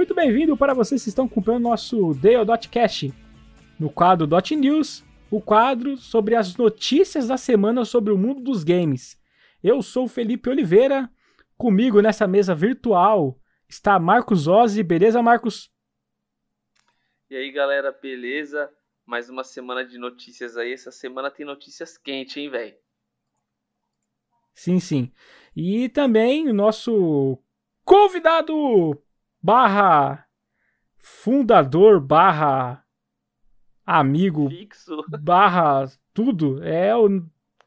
Muito bem-vindo para vocês que estão acompanhando nosso Dale.cast. No quadro Dot News, o quadro sobre as notícias da semana sobre o mundo dos games. Eu sou Felipe Oliveira, comigo nessa mesa virtual está Marcos Ozzi. Beleza, Marcos? E aí, galera, beleza? Mais uma semana de notícias aí. Essa semana tem notícias quentes, hein, velho? Sim, sim. E também o nosso convidado barra fundador barra amigo Fixo. barra tudo é o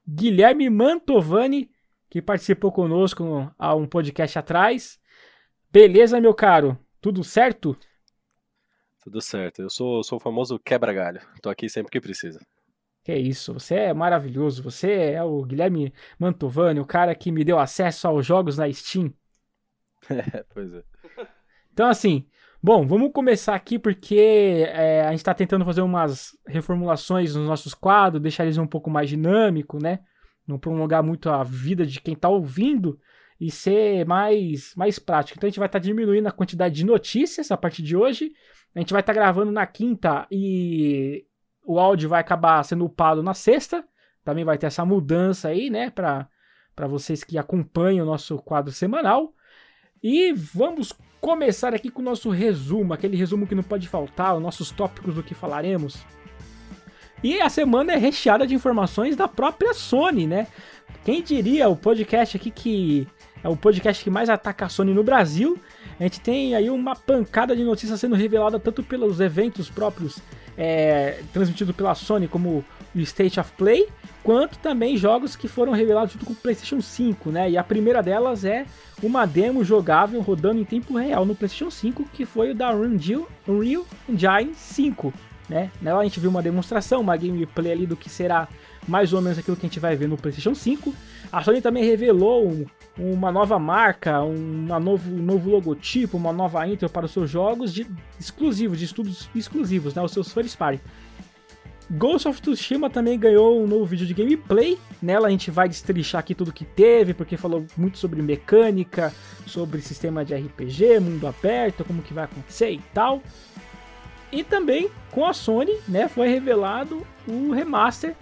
Guilherme Mantovani que participou conosco há um podcast atrás. Beleza, meu caro? Tudo certo? Tudo certo. Eu sou, sou o famoso quebra-galho. Tô aqui sempre que precisa. Que isso, você é maravilhoso. Você é o Guilherme Mantovani, o cara que me deu acesso aos jogos na Steam. É, pois é. Então, assim, bom, vamos começar aqui porque é, a gente está tentando fazer umas reformulações nos nossos quadros, deixar eles um pouco mais dinâmico, né? Não prolongar muito a vida de quem está ouvindo e ser mais, mais prático. Então a gente vai estar tá diminuindo a quantidade de notícias a partir de hoje. A gente vai estar tá gravando na quinta e o áudio vai acabar sendo upado na sexta. Também vai ter essa mudança aí, né? Para vocês que acompanham o nosso quadro semanal. E vamos começar aqui com o nosso resumo, aquele resumo que não pode faltar, os nossos tópicos do que falaremos. E a semana é recheada de informações da própria Sony, né? Quem diria o podcast aqui que é o podcast que mais ataca a Sony no Brasil. A gente tem aí uma pancada de notícias sendo revelada tanto pelos eventos próprios é, transmitidos pela Sony, como o State of Play, quanto também jogos que foram revelados junto com o PlayStation 5, né? E a primeira delas é uma demo jogável rodando em tempo real no PlayStation 5, que foi o da Unreal, Unreal Engine 5, né? Nela a gente viu uma demonstração, uma gameplay ali do que será mais ou menos aquilo que a gente vai ver no PlayStation 5. A Sony também revelou um, uma nova marca, um novo, novo logotipo, uma nova intro para os seus jogos de, exclusivos, de estudos exclusivos, né? Os seus first party. Ghost of Tsushima também ganhou um novo vídeo de gameplay. Nela a gente vai destrinchar aqui tudo que teve, porque falou muito sobre mecânica, sobre sistema de RPG, mundo aberto, como que vai acontecer e tal. E também com a Sony, né, foi revelado o remaster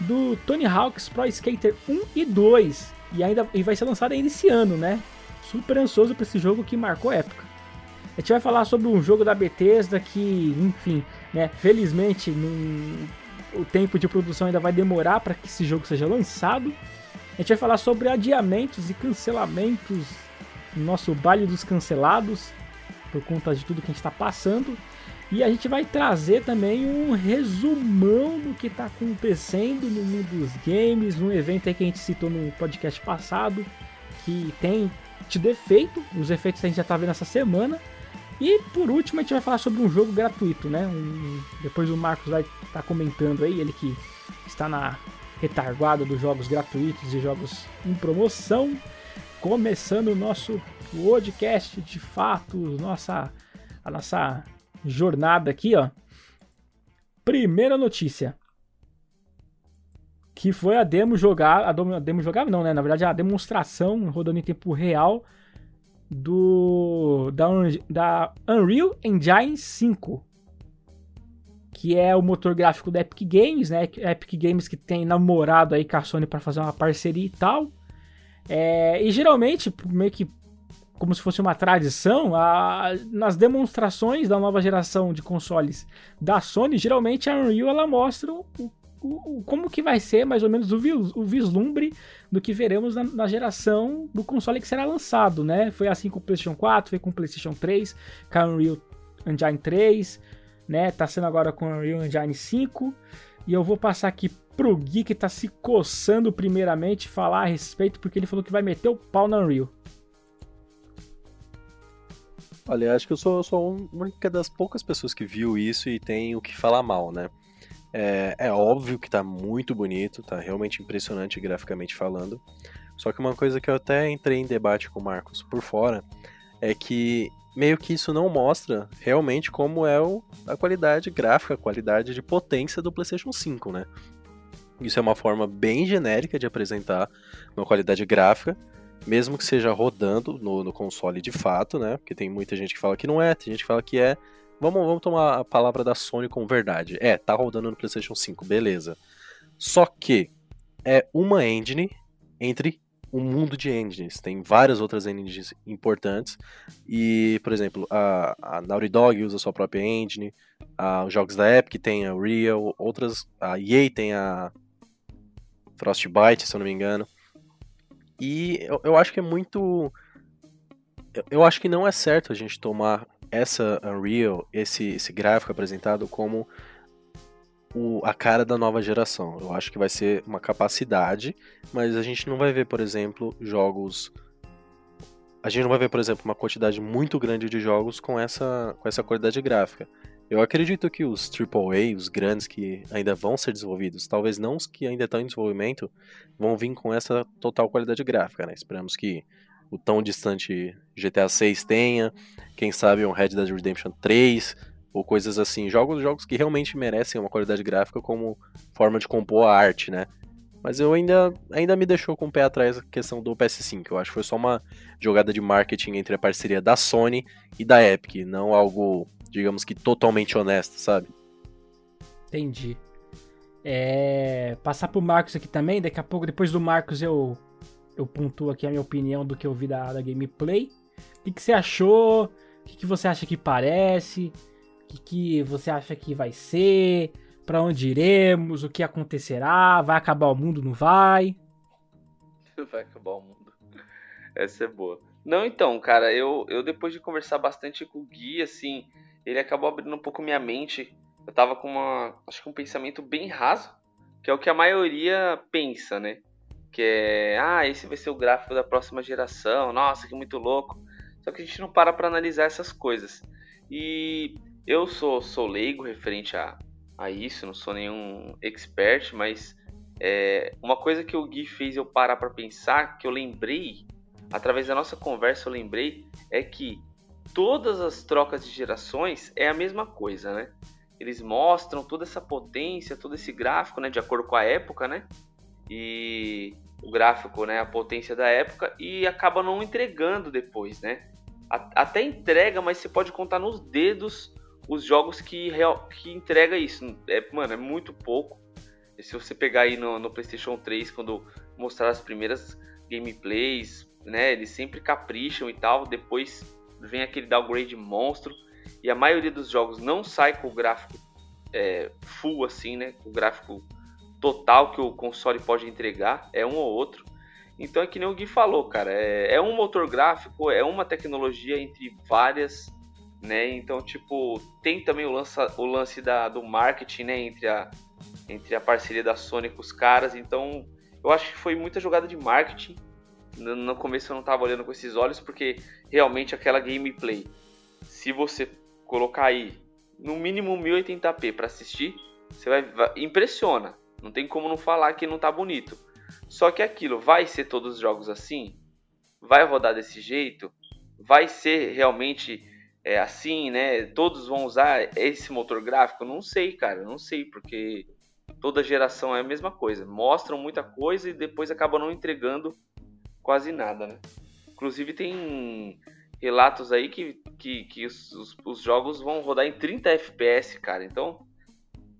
do Tony Hawk's Pro Skater 1 e 2. E ainda e vai ser lançado ainda esse ano, né? Super ansioso para esse jogo que marcou época. A gente vai falar sobre um jogo da Bethesda que, enfim, né, felizmente num, o tempo de produção ainda vai demorar para que esse jogo seja lançado. A gente vai falar sobre adiamentos e cancelamentos no nosso baile dos cancelados, por conta de tudo que a gente está passando. E a gente vai trazer também um resumão do que está acontecendo no mundo dos games, um evento que a gente citou no podcast passado, que tem te defeito, os efeitos a gente já está vendo essa semana. E por último a gente vai falar sobre um jogo gratuito, né? Um, depois o Marcos vai estar tá comentando aí, ele que está na retarguada dos jogos gratuitos e jogos em promoção. Começando o nosso podcast de fato, nossa, a nossa jornada aqui, ó. Primeira notícia. Que foi a demo jogar. A demo jogável não, né? Na verdade, a demonstração rodando em tempo real do da, da Unreal Engine 5, que é o motor gráfico da Epic Games, né? Epic Games que tem namorado aí com a Sony para fazer uma parceria e tal. É, e geralmente, meio que como se fosse uma tradição, a, nas demonstrações da nova geração de consoles da Sony, geralmente a Unreal ela mostra o, o, como que vai ser mais ou menos o, o vislumbre do que veremos na, na, geração do console que será lançado, né? Foi assim com o PlayStation 4, foi com o PlayStation 3, com a Unreal Engine 3, né? Tá sendo agora com a Unreal Engine 5. E eu vou passar aqui pro Gui que tá se coçando primeiramente falar a respeito, porque ele falou que vai meter o pau na Unreal. Olha, acho que eu sou, sou uma das poucas pessoas que viu isso e tem o que falar mal, né? É, é, óbvio que tá muito bonito, tá realmente impressionante graficamente falando. Só que uma coisa que eu até entrei em debate com o Marcos por fora é que meio que isso não mostra realmente como é o, a qualidade gráfica, a qualidade de potência do PlayStation 5, né? Isso é uma forma bem genérica de apresentar uma qualidade gráfica, mesmo que seja rodando no, no, console de fato, né? Porque tem muita gente que fala que não é, tem gente que fala que é. Vamos, vamos tomar a palavra da Sony com verdade. É, tá rodando no PlayStation 5, beleza. Só que é uma engine entre um mundo de engines. Tem várias outras engines importantes. E, por exemplo, a, a Naughty Dog usa sua própria engine. A, os jogos da Epic tem a Real. Outras. A EA tem a Frostbite, se eu não me engano. E eu, eu acho que é muito. Eu, acho que não é certo a gente tomar essa Unreal, esse, esse gráfico apresentado como o, a cara da nova geração. Eu acho que vai ser uma capacidade, mas a gente não vai ver, por exemplo, jogos. A gente não vai ver, por exemplo, uma quantidade muito grande de jogos com essa, com essa qualidade gráfica. Eu acredito que os AAA, os grandes que ainda vão ser desenvolvidos, talvez não os que ainda estão em desenvolvimento, vão vir com essa total qualidade gráfica, né? Esperamos que o tão distante GTA 6 tenha, quem sabe um Red Dead Redemption 3, ou coisas assim, jogos jogos que realmente merecem uma qualidade gráfica como forma de compor a arte, né? Mas eu ainda, ainda me deixou com o pé atrás a questão do PS5. Eu acho que foi só uma jogada de marketing entre a parceria da Sony e da Epic, não algo digamos que totalmente honesta, sabe? Entendi. É, passar pro Marcos aqui também, daqui a pouco, depois do Marcos, eu, eu pontuo aqui a minha opinião do que eu vi da, da gameplay. O que, que você achou? O que, que você acha que parece? O que, que você acha que vai ser? Para onde iremos? O que acontecerá? Vai acabar o mundo? Não vai? Vai acabar o mundo. Essa é boa. Não, então, cara, eu, eu depois de conversar bastante com o Gui, assim, ele acabou abrindo um pouco minha mente. Eu tava com uma, acho que um pensamento bem raso, que é o que a maioria pensa, né? Que é, ah, esse vai ser o gráfico da próxima geração, nossa, que muito louco. Só que a gente não para para analisar essas coisas. E eu sou, sou leigo referente a, a isso, não sou nenhum expert, mas é, uma coisa que o Gui fez eu parar para pensar, que eu lembrei, através da nossa conversa eu lembrei, é que todas as trocas de gerações é a mesma coisa, né? Eles mostram toda essa potência, todo esse gráfico, né, de acordo com a época, né? E o gráfico, né, a potência da época e acaba não entregando depois, né? Até entrega, mas você pode contar nos dedos os jogos que, real, que entrega isso. É, mano, é muito pouco. E se você pegar aí no, no PlayStation 3, quando mostrar as primeiras gameplays, né, eles sempre capricham e tal. Depois vem aquele downgrade monstro e a maioria dos jogos não sai com o gráfico é, full assim, né? Com o gráfico total que o console pode entregar, é um ou outro. Então é que nem o Gui falou, cara, é, é um motor gráfico, é uma tecnologia entre várias, né? Então, tipo, tem também o, lança, o lance da, do marketing, né? Entre a, entre a parceria da Sony com os caras. Então, eu acho que foi muita jogada de marketing no começo eu não estava olhando com esses olhos porque realmente aquela gameplay, se você colocar aí no mínimo 1080p para assistir, você vai, vai, impressiona. Não tem como não falar que não tá bonito. Só que aquilo vai ser todos os jogos assim? Vai rodar desse jeito? Vai ser realmente é, assim, né? Todos vão usar esse motor gráfico? Não sei, cara, não sei, porque toda geração é a mesma coisa. Mostram muita coisa e depois acabam não entregando quase nada, né? Inclusive tem relatos aí que, que, que os, os, os, jogos vão rodar em 30 FPS, cara. Então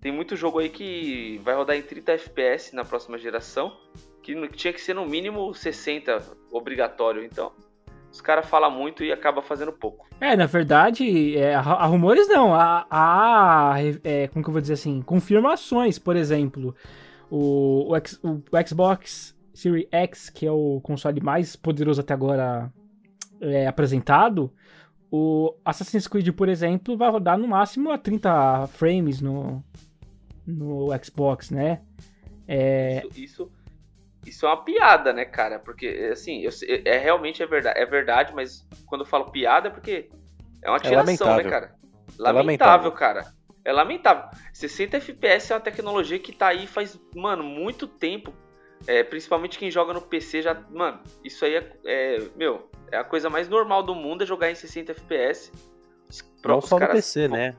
tem muito jogo aí que vai rodar em 30 FPS na próxima geração, que tinha que ser no mínimo 60 obrigatório. Então os caras falam muito e acaba fazendo pouco. É, na verdade, é, há rumores não, há, há é, como que eu vou dizer assim, confirmações, por exemplo, o, o, o Xbox Series X, que é o console mais poderoso até agora é, apresentado, o Assassin's Creed, por exemplo, vai rodar no máximo a 30 frames no, no Xbox, né? É... Isso, isso, isso, é uma piada, né, cara? Porque, assim, eu, é, é realmente é verdade, é verdade, mas quando eu falo piada é porque é uma é tiração, né, cara? Lamentável, é lamentável, cara. É lamentável. 60 FPS é uma tecnologia que tá aí faz, mano, muito tempo é, principalmente quem joga no PC já. Mano, isso aí é, é, Meu, é a coisa mais normal do mundo é jogar em 60 FPS. Não só no PC, né?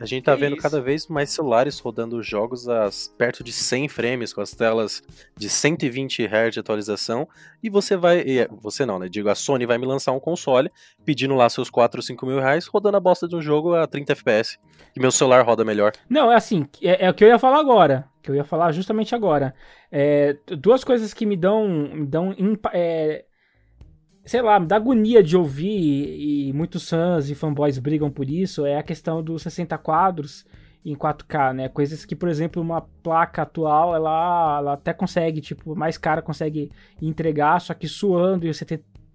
A gente tá vendo isso? cada vez mais celulares rodando jogos a perto de 100 frames, com as telas de 120 Hz de atualização, e você vai. E você não, né? Digo, a Sony vai me lançar um console pedindo lá seus 4 ou 5 mil reais, rodando a bosta de um jogo a 30 FPS. E meu celular roda melhor. Não, é assim, é, é o que eu ia falar agora. Que eu ia falar justamente agora. É, duas coisas que me dão. Me dão é, sei lá, me dá agonia de ouvir, e, muitos fãs e fanboys brigam por isso, é a questão dos 60 quadros em 4K, né? Coisas que, por exemplo, uma placa atual, ela, ela até consegue, tipo, mais cara consegue entregar, só que suando e você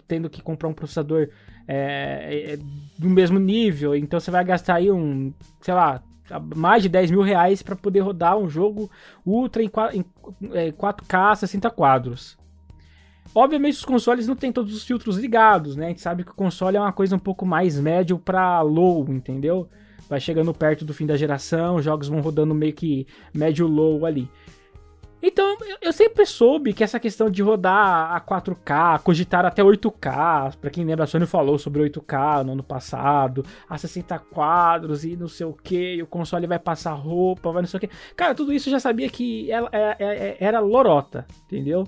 tendo que comprar um processador é, é, do mesmo nível, então você vai gastar aí um, sei lá, mais de 10 mil reais para poder rodar um jogo ultra em, 4, em, é, 4K 60 quadros. Obviamente os consoles não têm todos os filtros ligados, né? A gente sabe que o console é uma coisa um pouco mais médio para low, entendeu? Vai chegando perto do fim da geração, os jogos vão rodando meio que médio low ali. Então, eu sempre soube que essa questão de rodar a 4K, cogitar até 8K, para quem lembra, a Sony falou sobre 8K no ano passado, a 60 quadros e não sei o que, o console vai passar roupa, vai não sei o que. Cara, tudo isso eu já sabia que era, era, é, é, era lorota, entendeu?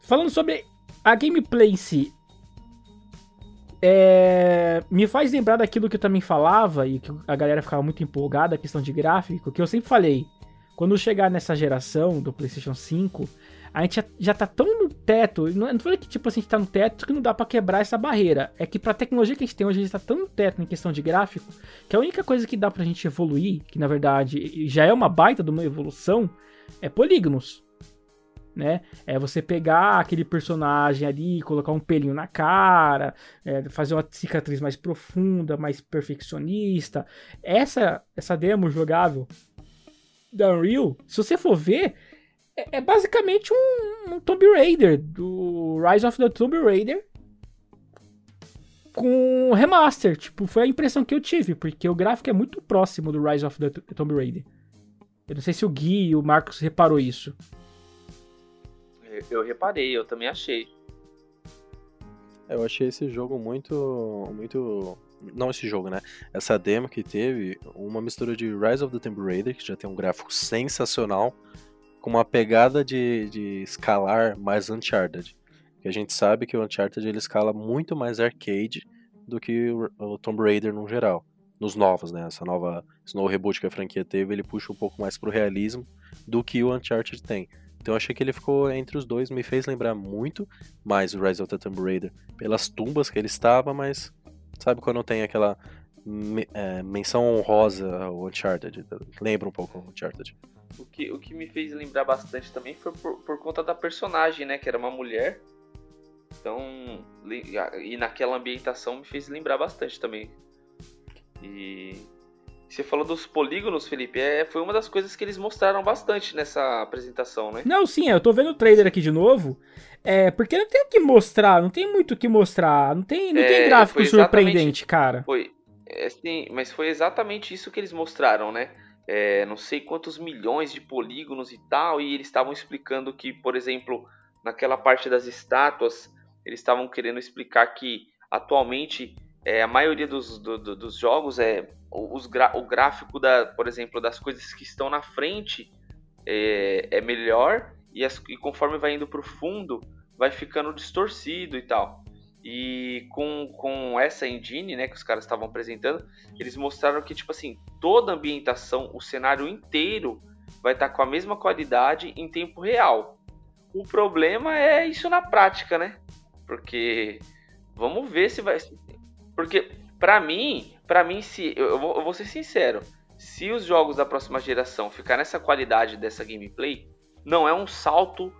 Falando sobre a gameplay em si, é, me faz lembrar daquilo que eu também falava e que a galera ficava muito empolgada, a questão de gráfico, que eu sempre falei. Quando chegar nessa geração do PlayStation 5, a gente já, tá tão no teto. Não, não falei que tipo assim, a gente tá no teto que não dá para quebrar essa barreira. É que pra tecnologia que a gente tem hoje, a gente tá tão no teto em questão de gráfico, que a única coisa que dá pra gente evoluir, que na verdade já é uma baita de uma evolução, é polígonos né? É você pegar aquele personagem ali, colocar um pelinho na cara, é, fazer uma cicatriz mais profunda, mais perfeccionista. Essa essa demo jogável da Unreal, se você for ver, é, é basicamente um, um Tomb Raider, do Rise of the Tomb Raider, com remaster. Tipo, foi a impressão que eu tive, porque o gráfico é muito próximo do Rise of the Tomb Raider. Eu não sei se o Gui e o Marcos reparou isso eu reparei, eu também achei. Eu achei esse jogo muito. muito. Não esse jogo, né? Essa demo que teve, uma mistura de Rise of the Tomb Raider, que já tem um gráfico sensacional, com uma pegada de, de escalar mais Uncharted. Que a gente sabe que o Uncharted ele escala muito mais arcade do que o, Tomb Raider no geral. Nos novos, né? Essa nova. Novo reboot que a franquia teve, ele puxa um pouco mais pro realismo do que o Uncharted tem. Então eu achei que ele ficou entre os dois, me fez lembrar muito mais o Rise of the Tomb Raider pelas tumbas que ele estava, mas sabe quando tem aquela é, menção honrosa ao Uncharted? Lembra um pouco o Uncharted. O que, o que me fez lembrar bastante também foi por, por conta da personagem, né? Que era uma mulher. Então, e naquela ambientação me fez lembrar bastante também. E você falou dos polígonos, Felipe. É, foi uma das coisas que eles mostraram bastante nessa apresentação, né? Não, sim, eu tô vendo o trailer aqui de novo. É, porque não tem o que mostrar, não tem muito o que mostrar. Não tem, não é, tem gráfico surpreendente, cara. Foi. É, sim, mas foi exatamente isso que eles mostraram, né? É, não sei quantos milhões de polígonos e tal, e eles estavam explicando que, por exemplo, naquela parte das estátuas, eles estavam querendo explicar que atualmente é, a maioria dos, do, do, dos jogos é os o gráfico da, por exemplo, das coisas que estão na frente é, é melhor e, as, e conforme vai indo para o fundo vai ficando distorcido e tal. E com, com essa engine, né, que os caras estavam apresentando, eles mostraram que tipo assim toda a ambientação, o cenário inteiro vai estar tá com a mesma qualidade em tempo real. O problema é isso na prática, né? Porque vamos ver se vai porque, para mim, para mim, se eu vou, eu vou ser sincero, se os jogos da próxima geração ficar nessa qualidade dessa gameplay, não é um salto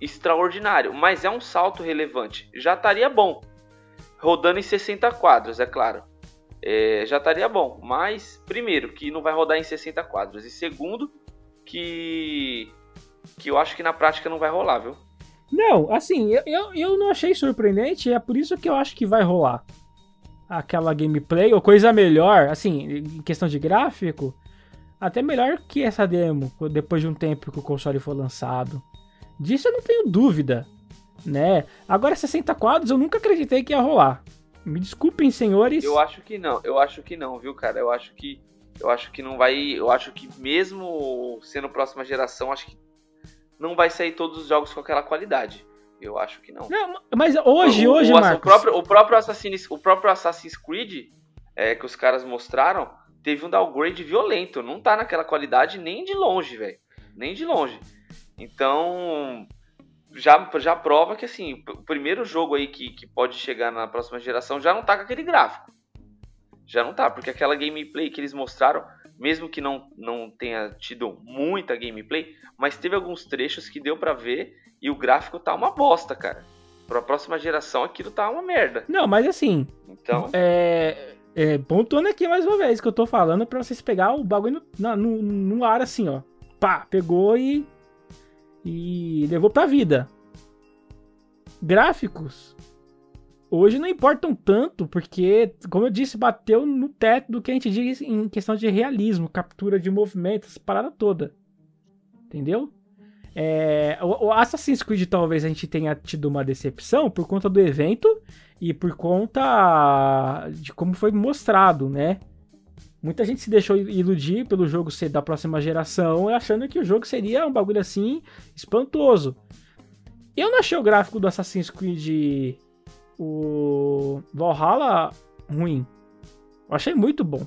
extraordinário, mas é um salto relevante. Já estaria bom. Rodando em 60 quadros, é claro. É, já estaria bom. Mas, primeiro, que não vai rodar em 60 quadros. E segundo, que, que eu acho que na prática não vai rolar, viu? Não, assim, eu, eu, eu não achei surpreendente. É por isso que eu acho que vai rolar aquela gameplay, ou coisa melhor, assim, em questão de gráfico, até melhor que essa demo, depois de um tempo que o console foi lançado. Disso eu não tenho dúvida, né? Agora 60 quadros eu nunca acreditei que ia rolar. Me desculpem, senhores. Eu acho que não, eu acho que não, viu, cara? Eu acho que eu acho que não vai, eu acho que mesmo sendo próxima geração, acho que não vai sair todos os jogos com aquela qualidade. Eu acho que não. não mas hoje, o, hoje, o, Marcos... o próprio, o próprio Assassin's, o próprio Assassin's Creed é, que os caras mostraram teve um downgrade violento. Não tá naquela qualidade nem de longe, velho. Nem de longe. Então, já, já prova que assim, o primeiro jogo aí que, que pode chegar na próxima geração já não tá com aquele gráfico. Já não tá, porque aquela gameplay que eles mostraram, mesmo que não, não tenha tido muita gameplay, mas teve alguns trechos que deu para ver e o gráfico tá uma bosta, cara. Pra próxima geração aquilo tá uma merda. Não, mas assim. Então. É. É, pontuando aqui mais uma vez que eu tô falando pra vocês pegar o bagulho no, no, no ar assim, ó. Pá, pegou e e levou pra vida. Gráficos hoje não importam tanto, porque, como eu disse, bateu no teto do que a gente diz em questão de realismo, captura de movimentos, essa parada toda. Entendeu? É, o, Assassin's Creed talvez a gente tenha tido uma decepção por conta do evento e por conta de como foi mostrado, né? Muita gente se deixou iludir pelo jogo ser da próxima geração, achando que o jogo seria um bagulho assim espantoso. Eu não achei o gráfico do Assassin's Creed o Valhalla ruim. Eu achei muito bom.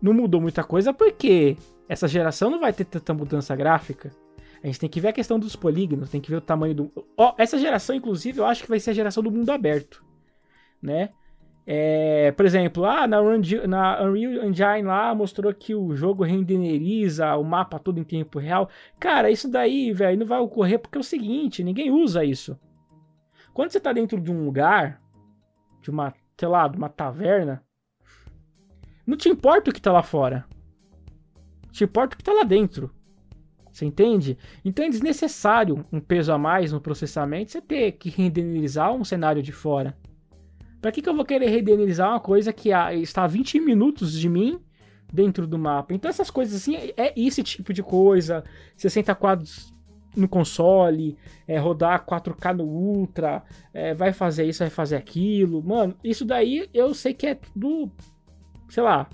Não mudou muita coisa porque essa geração não vai ter tanta mudança gráfica. A gente tem que ver a questão dos polígonos, tem que ver o tamanho do. Oh, essa geração, inclusive, eu acho que vai ser a geração do mundo aberto, né? É, por exemplo, ah, na, na Unreal Engine lá mostrou que o jogo renderiza o mapa todo em tempo real. Cara, isso daí, velho, não vai ocorrer porque é o seguinte, ninguém usa isso. Quando você tá dentro de um lugar, de uma, sei lá, de uma taverna, não te importa o que tá lá fora. Te importa o que tá lá dentro. Você entende? Então é desnecessário um peso a mais no processamento você ter que renderizar um cenário de fora. Para que, que eu vou querer renderizar uma coisa que está a 20 minutos de mim dentro do mapa? Então essas coisas assim, é esse tipo de coisa. 60 quadros no console, é, rodar 4K no Ultra, é, vai fazer isso, vai fazer aquilo. Mano, isso daí eu sei que é tudo, sei lá,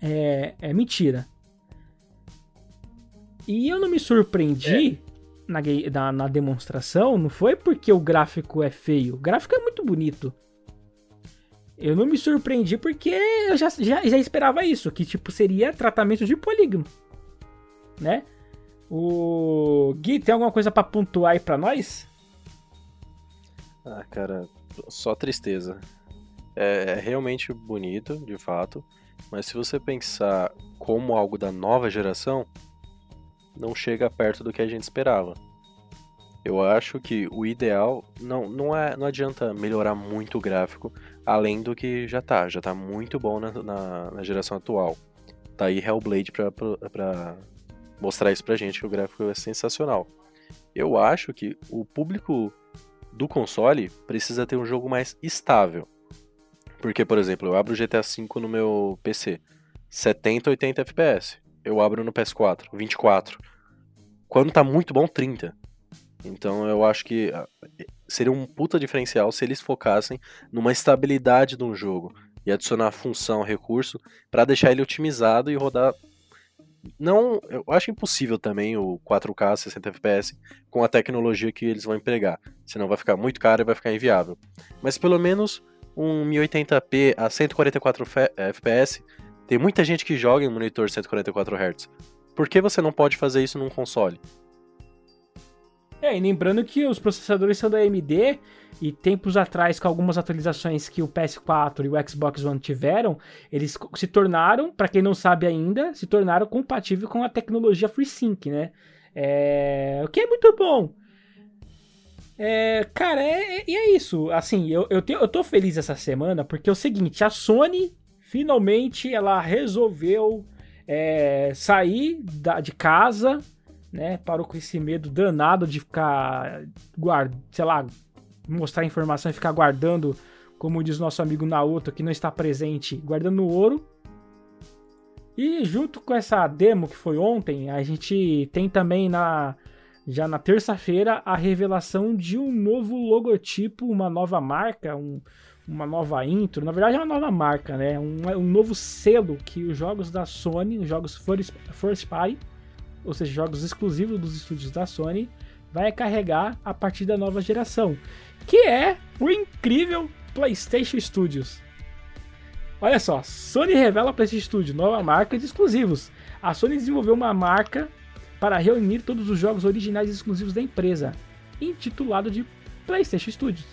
é, é mentira. E eu não me surpreendi é. na, na, na, demonstração, não foi porque o gráfico é feio. O gráfico é muito bonito. Eu não me surpreendi porque eu já, já, já esperava isso, que tipo seria tratamento de polígono, né? O Gui, tem alguma coisa para pontuar aí para nós? Ah, cara, só tristeza. É, é, realmente bonito, de fato, mas se você pensar como algo da nova geração, não chega perto do que a gente esperava. Eu acho que o ideal não, não, é, não adianta melhorar muito o gráfico além do que já tá. Já tá muito bom na, na, na geração atual. Tá aí Hellblade pra, pra, pra, mostrar isso pra gente, que o gráfico é sensacional. Eu acho que o público do console precisa ter um jogo mais estável. Porque, por exemplo, eu abro o GTA V no meu PC, 70, 80 FPS. Eu abro no PS4, 24. Quando tá muito bom, 30. Então eu acho que ah, seria um puta diferencial se eles focassem numa estabilidade de um jogo e adicionar função, recurso para deixar ele otimizado e rodar. Não, eu acho impossível também o 4K 60 FPS com a tecnologia que eles vão empregar, senão vai ficar muito caro e vai ficar inviável. Mas pelo menos um 1080p a 144 FPS, tem muita gente que joga em monitor 144 Hz. Por que você não pode fazer isso num console? É, e lembrando que os processadores são da AMD e tempos atrás, com algumas atualizações que o PS4 e o Xbox One tiveram, eles se tornaram, para quem não sabe ainda, se tornaram compatíveis com a tecnologia FreeSync, né? É... O que é muito bom. É, cara, é, é, e é, isso. Assim, eu, eu, te, eu tô feliz essa semana porque é o seguinte: a Sony finalmente ela resolveu é, sair da, de casa né? Parou com esse medo danado de ficar guarda, sei lá, mostrar informação e ficar guardando, como diz nosso amigo Naoto, que não está presente, guardando ouro. E junto com essa demo que foi ontem, a gente tem também na já na terça-feira, a revelação de um novo logotipo, uma nova marca, um, uma nova intro. Na verdade, é uma nova marca, né? Um, um novo selo que os jogos da Sony, os jogos First, First Party, ou seja, jogos exclusivos dos estúdios da Sony, vai carregar a partir da nova geração, que é o incrível PlayStation Studios. Olha só, Sony revela PlayStation Studios, nova marca de exclusivos. A Sony desenvolveu uma marca para reunir todos os jogos originais e exclusivos da empresa, intitulado de PlayStation Studios.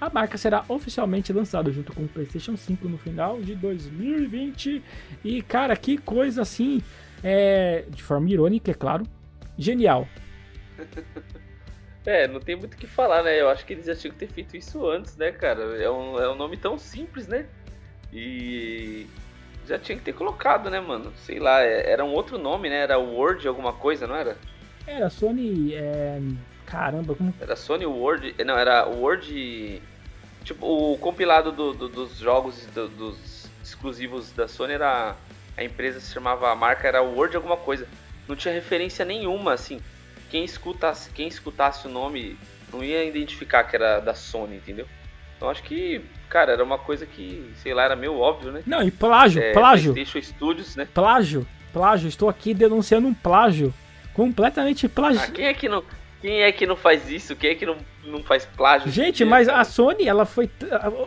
A marca será oficialmente lançada junto com o PlayStation 5 no final de 2020. E cara, que coisa assim, é, de forma irônica, é claro, genial. É, não tem muito o que falar, né? Eu acho que eles já tinham que ter feito isso antes, né, cara? É um, é um nome tão simples, né? E já tinha que ter colocado, né, mano? Sei lá, é, era um outro nome, né? Era Word alguma coisa, não era? Era Sony. É... Caramba, como. Era Sony Word. Não, era Word. Tipo, o compilado do, do, dos jogos do, dos exclusivos da Sony era. A empresa se chamava. A marca era Word alguma coisa. Não tinha referência nenhuma, assim. Quem escutasse, quem escutasse o nome não ia identificar que era da Sony, entendeu? Então acho que, cara, era uma coisa que, sei lá, era meio óbvio, né? Não, e plágio, é, plágio. PlayStation Studios, né? Plágio, plágio. Estou aqui denunciando um plágio. Completamente plágio. Ah, quem é que não. Quem é que não faz isso? Quem é que não, não faz plágio? Gente, mas a Sony, ela foi.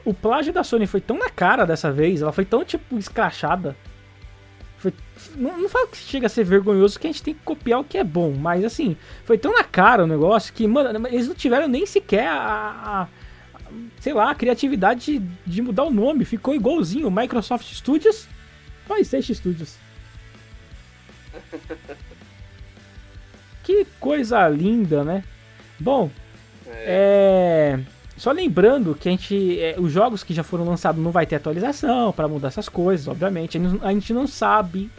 O plágio da Sony foi tão na cara dessa vez, ela foi tão, tipo, escrachada. Foi, não, não falo que chega a ser vergonhoso que a gente tem que copiar o que é bom, mas assim, foi tão na cara o negócio que, mano, eles não tiveram nem sequer a, a sei lá, a criatividade de, de mudar o nome. Ficou igualzinho. Microsoft Studios, PlayStation Studios. que coisa linda, né? Bom, é. é só lembrando que a gente, é, os jogos que já foram lançados não vai ter atualização para mudar essas coisas, obviamente. A gente não sabe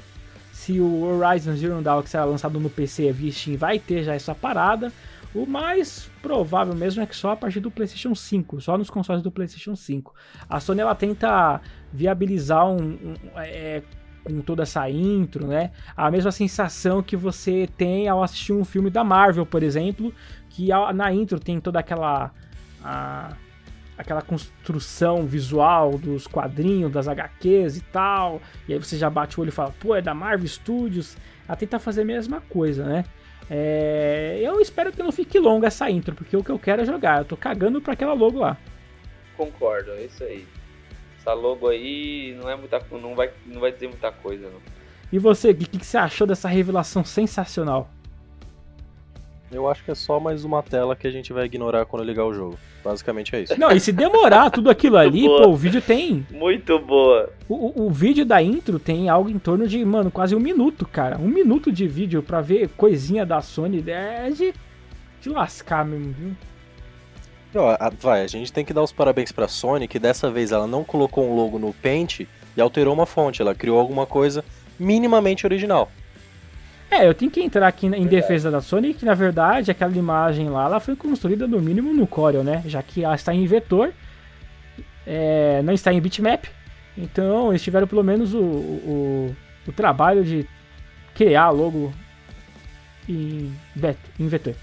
se o Horizon Zero Dawn que será lançado no PC via Steam vai ter já essa parada. O mais provável mesmo é que só a partir do PlayStation 5, só nos consoles do PlayStation 5. A Sony ela tenta viabilizar um, um é, com toda essa intro, né? A mesma sensação que você tem ao assistir um filme da Marvel, por exemplo, que na intro tem toda aquela a, aquela construção visual dos quadrinhos, das HQs e tal. E aí você já bate o olho e fala, pô, é da Marvel Studios. Ela tenta fazer a mesma coisa, né? É, eu espero que não fique longa essa intro, porque o que eu quero é jogar. Eu tô cagando pra aquela logo lá. Concordo, é isso aí. Essa logo aí não é muita, não vai, não vai dizer muita coisa, não. E você, o que, que você achou dessa revelação sensacional? Eu acho que é só mais uma tela que a gente vai ignorar quando ligar o jogo. Basicamente é isso. Não, e se demorar tudo aquilo ali, pô, o vídeo tem. Muito boa. O, o, o, vídeo da intro tem algo em torno de, mano, quase um minuto, cara. Um minuto de vídeo pra ver coisinha da Sony é de, de lascar mesmo, viu? vai, a gente tem que dar os parabéns pra Sony, que dessa vez ela não colocou um logo no Paint e alterou uma fonte. Ela criou alguma coisa minimamente original. É, eu tenho que entrar aqui em defesa da Sony, que na verdade aquela imagem lá ela foi construída no mínimo no Corel, né? Já que ela está em vetor, é, não está em bitmap. Então eles tiveram pelo menos o, o, o trabalho de criar logo em, em vetor.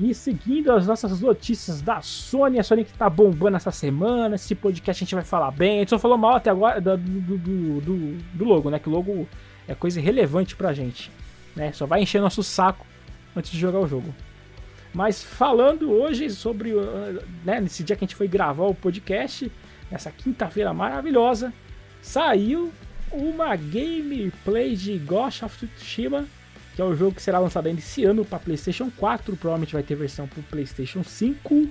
E seguindo as nossas notícias da Sony, a Sony que tá bombando essa semana, esse podcast a gente vai falar bem. A gente só falou mal até agora do, do, do, do logo, né? Que o logo é coisa irrelevante pra gente né? Só vai encher nosso saco antes de jogar o jogo. Mas falando hoje sobre, né, nesse dia que a gente foi gravar o podcast, nessa quinta-feira maravilhosa, saiu uma gameplay de Ghost of Tsushima, que é o jogo que será lançado ainda esse ano para PlayStation 4, provavelmente vai ter versão para PlayStation 5.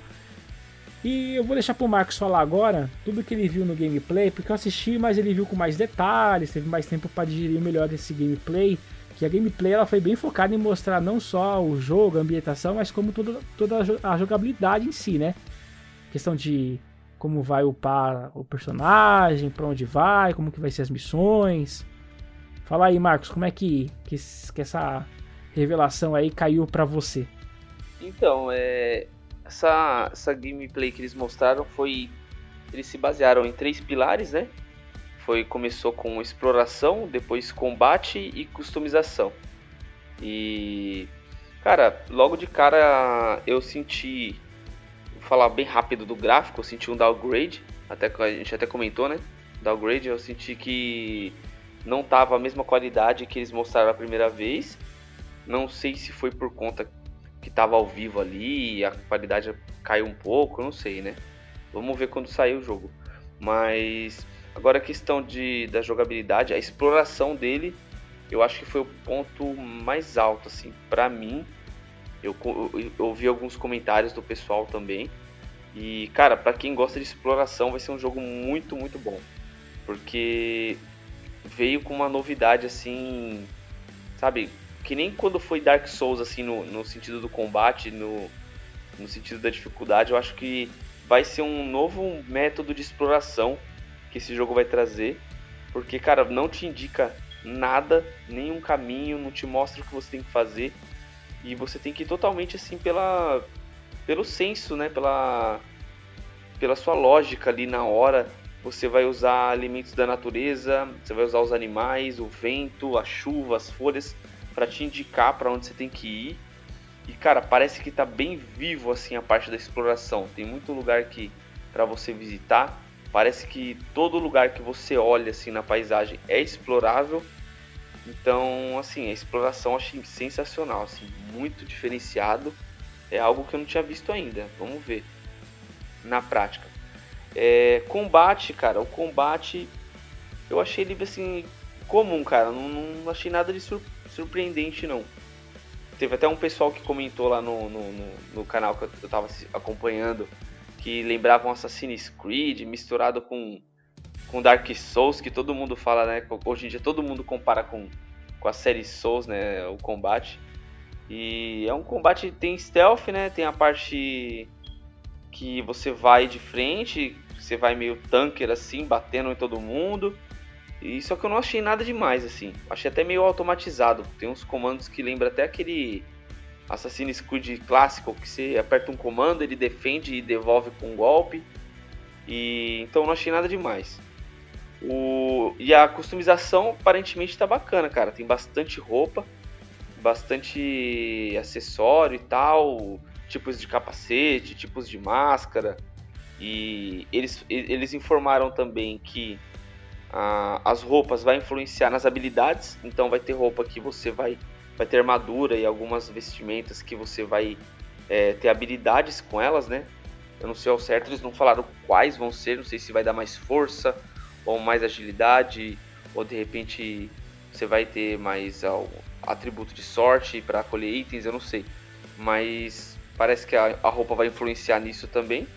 E eu vou deixar pro Marcos falar agora tudo que ele viu no gameplay, porque eu assisti, mas ele viu com mais detalhes, teve mais tempo para digerir melhor esse gameplay que a gameplay ela foi bem focada em mostrar não só o jogo, a ambientação, mas como toda, toda a jogabilidade em si, né? Questão de como vai upar o personagem, para onde vai, como que vai ser as missões. Fala aí, Marcos, como é que, que, que essa revelação aí caiu para você? Então, é, essa, essa gameplay que eles mostraram foi. Eles se basearam em três pilares, né? Foi começou com exploração, depois combate e customização. E Cara, logo de cara eu senti. Vou falar bem rápido do gráfico, eu senti um downgrade. Até a gente até comentou, né? Downgrade, eu senti que não tava a mesma qualidade que eles mostraram a primeira vez. Não sei se foi por conta que tava ao vivo ali a qualidade caiu um pouco, não sei, né? Vamos ver quando sair o jogo. Mas agora a questão de, da jogabilidade, a exploração dele, eu acho que foi o ponto mais alto, assim, para mim. Eu, eu, ouvi alguns comentários do pessoal também. E, cara, para quem gosta de exploração, vai ser um jogo muito, muito bom. Porque veio com uma novidade assim, sabe? Que nem quando foi Dark Souls, assim, no, no sentido do combate, no, no sentido da dificuldade, eu acho que vai ser um novo método de exploração que esse jogo vai trazer. Porque, cara, não te indica nada, nenhum caminho, não te mostra o que você tem que fazer. E você tem que ir totalmente assim pela pelo senso, né? Pela pela sua lógica ali na hora. Você vai usar alimentos da natureza, você vai usar os animais, o vento, a chuva, as folhas para te indicar para onde você tem que ir. E cara, parece que tá bem vivo assim a parte da exploração. Tem muito lugar que para você visitar. Parece que todo lugar que você olha assim na paisagem é explorável. Então, assim, a exploração achei sensacional, assim, muito diferenciado. É algo que eu não tinha visto ainda. Vamos ver na prática. É, combate, cara, o combate eu achei ele assim comum, cara. Não, não achei nada de surpreendente não. Teve até um pessoal que comentou lá no, no, no, no canal que eu tava acompanhando que lembravam Assassin's Creed misturado com, com Dark Souls, que todo mundo fala, né? Hoje em dia todo mundo compara com, com a série Souls, né? O combate. E é um combate, tem stealth, né? Tem a parte que você vai de frente, você vai meio tanker assim, batendo em todo mundo. E só que eu não achei nada demais assim. Achei até meio automatizado. Tem uns comandos que lembra até aquele Assassin's Creed clássico que você aperta um comando, ele defende e devolve com um golpe. E então não achei nada demais. O e a customização aparentemente está bacana, cara. Tem bastante roupa, bastante acessório e tal, tipos de capacete, tipos de máscara. E eles, eles informaram também que ah, as roupas vai influenciar nas habilidades, então vai ter roupa que você vai, vai ter armadura e algumas vestimentas que você vai é, ter habilidades com elas, né? Eu não sei ao certo, eles não falaram quais vão ser, não sei se vai dar mais força ou mais agilidade, ou de repente você vai ter mais ó, atributo de sorte para colher itens, eu não sei. Mas parece que a, a roupa vai influenciar nisso também.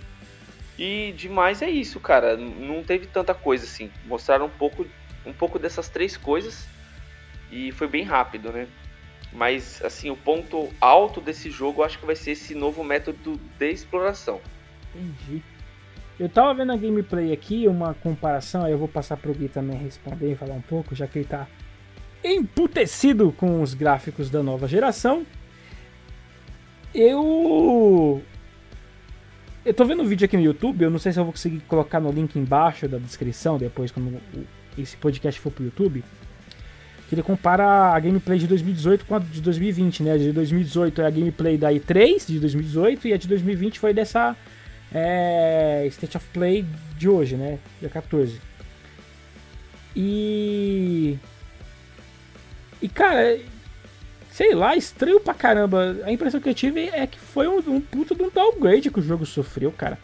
E demais é isso, cara. Não teve tanta coisa assim. Mostraram um pouco, um pouco dessas três coisas e foi bem rápido, né? Mas assim, o ponto alto desse jogo acho que vai ser esse novo método de exploração. Entendi. Eu tava vendo a gameplay aqui, uma comparação, aí eu vou passar pro Gui também responder e falar um pouco, já que ele tá emputecido com os gráficos da nova geração. Eu eu tô vendo um vídeo aqui no YouTube, eu não sei se eu vou conseguir colocar no link embaixo da descrição depois quando esse podcast for pro YouTube. Que ele compara a gameplay de 2018 com a de 2020, né? A de 2018 é a gameplay da E3 de 2018 e a de 2020 foi dessa é, State of Play de hoje, né? Dia 14. E. E cara, sei lá, estranho pra caramba. A impressão que eu tive é que foi um, um puto de um downgrade que o jogo sofreu, cara.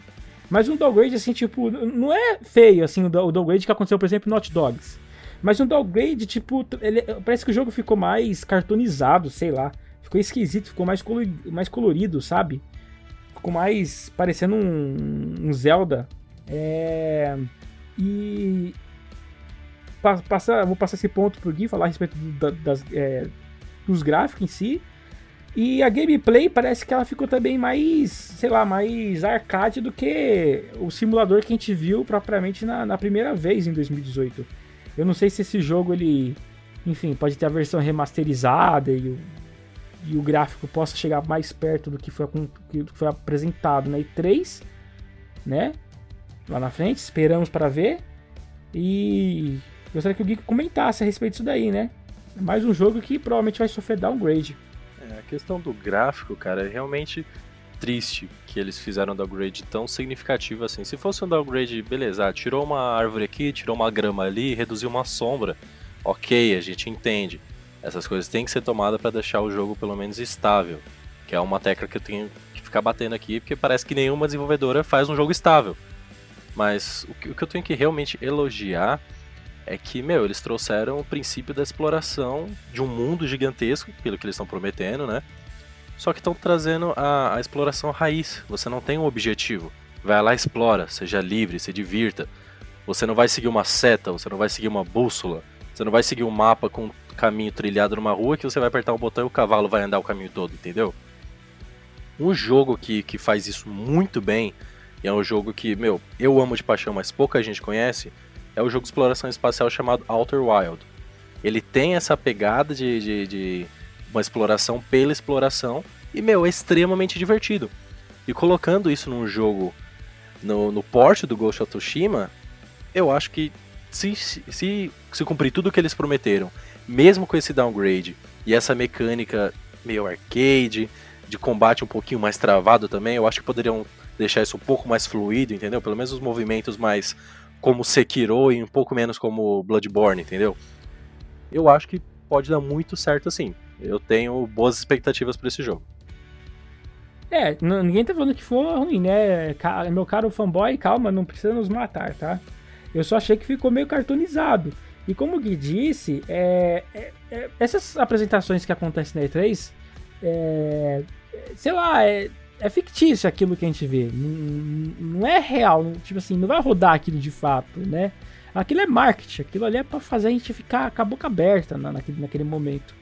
Mas um downgrade, assim, tipo, não é feio, assim, o downgrade que aconteceu, por exemplo, no Hot Dogs. Mas um downgrade, tipo, ele, parece que o jogo ficou mais cartonizado, sei lá. Ficou esquisito, ficou mais colorido, mais colorido sabe? Ficou mais parecendo um, um Zelda. É... E... Passa, vou passar esse ponto pro Gui, falar a respeito das, é, dos gráficos em si. E a gameplay parece que ela ficou também mais, sei lá, mais arcade do que o simulador que a gente viu propriamente na, na primeira vez em 2018. Eu não sei se esse jogo ele, enfim, pode ter a versão remasterizada e o, e o gráfico possa chegar mais perto do que foi, que foi apresentado na E3, né? Lá na frente, esperamos para ver. E gostaria que o Gui comentasse a respeito disso daí, né? mais um jogo que provavelmente vai sofrer downgrade. É, a questão do gráfico, cara, é realmente triste que eles fizeram um downgrade tão significativo assim. Se fosse um downgrade, beleza, ah, tirou uma árvore aqui, tirou uma grama ali, reduziu uma sombra, ok, a gente entende. Essas coisas têm que ser tomadas para deixar o jogo pelo menos estável, que é uma tecla que eu tenho que ficar batendo aqui, porque parece que nenhuma desenvolvedora faz um jogo estável. Mas o que, o que eu tenho que realmente elogiar é que, meu, eles trouxeram o princípio da exploração de um mundo gigantesco, pelo que eles estão prometendo, né? Só que estão trazendo a, a, exploração raiz. Você não tem um objetivo. Vai lá, explora, seja livre, se divirta. Você não vai seguir uma seta, você não vai seguir uma bússola. Você não vai seguir um mapa com um caminho trilhado numa rua que você vai apertar um botão e o cavalo vai andar o caminho todo, entendeu? Um jogo que, que faz isso muito bem, e é um jogo que, meu, eu amo de paixão, mas pouca gente conhece, é o jogo de exploração espacial chamado Outer Wild. Ele tem essa pegada de, de, de uma exploração pela exploração e, meu, é extremamente divertido. E colocando isso num jogo no, no porte do Ghost of Tsushima, eu acho que se, se, se cumprir tudo o que eles prometeram, mesmo com esse downgrade e essa mecânica meio arcade, de combate um pouquinho mais travado também, eu acho que poderiam deixar isso um pouco mais fluido, entendeu? Pelo menos os movimentos mais como Sekiro e um pouco menos como Bloodborne, entendeu? Eu acho que pode dar muito certo assim. Eu tenho boas expectativas para esse jogo. É, ninguém tá falando que foi ruim, né? Meu caro fanboy, calma, não precisa nos matar, tá? Eu só achei que ficou meio cartoonizado. E como o Gui disse, é, é, é, essas apresentações que acontecem na E3, é, sei lá, é, é fictício aquilo que a gente vê. Não, não, é real. Tipo assim, não vai rodar aquilo de fato, né? Aquilo é marketing, aquilo ali é para fazer a gente ficar com a boca aberta na, naquele, naquele momento.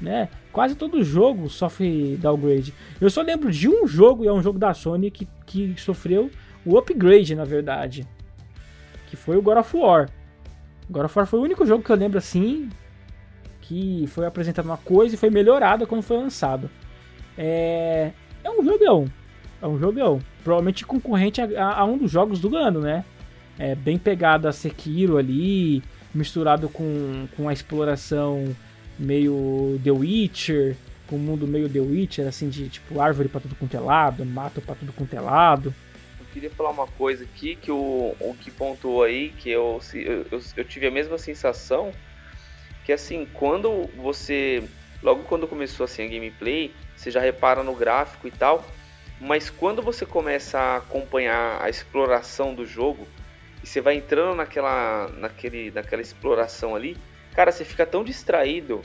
Né? Quase todo jogo sofre downgrade. Eu só lembro de um jogo, e é um jogo da Sony, que, que sofreu o upgrade, na verdade. Que foi o God of War. God of War foi o único jogo que eu lembro assim que foi apresentado uma coisa e foi melhorada quando foi lançado. É, é um jogão. É um jogão. Provavelmente concorrente a, a, um dos jogos do ano, né? É bem pegado a Sekiro ali, misturado com, com a exploração meio The Witcher, com o mundo meio The Witcher, assim, de tipo árvore pra tudo quanto é lado, mato pra tudo quanto é lado. Eu queria falar uma coisa aqui que o, o que pontuou aí, que eu, eu, eu, eu tive a mesma sensação, que assim, quando você. Logo quando começou assim a gameplay, você já repara no gráfico e tal. Mas quando você começa a acompanhar a exploração do jogo e você vai entrando naquela, naquele, naquela exploração ali, cara, você fica tão distraído.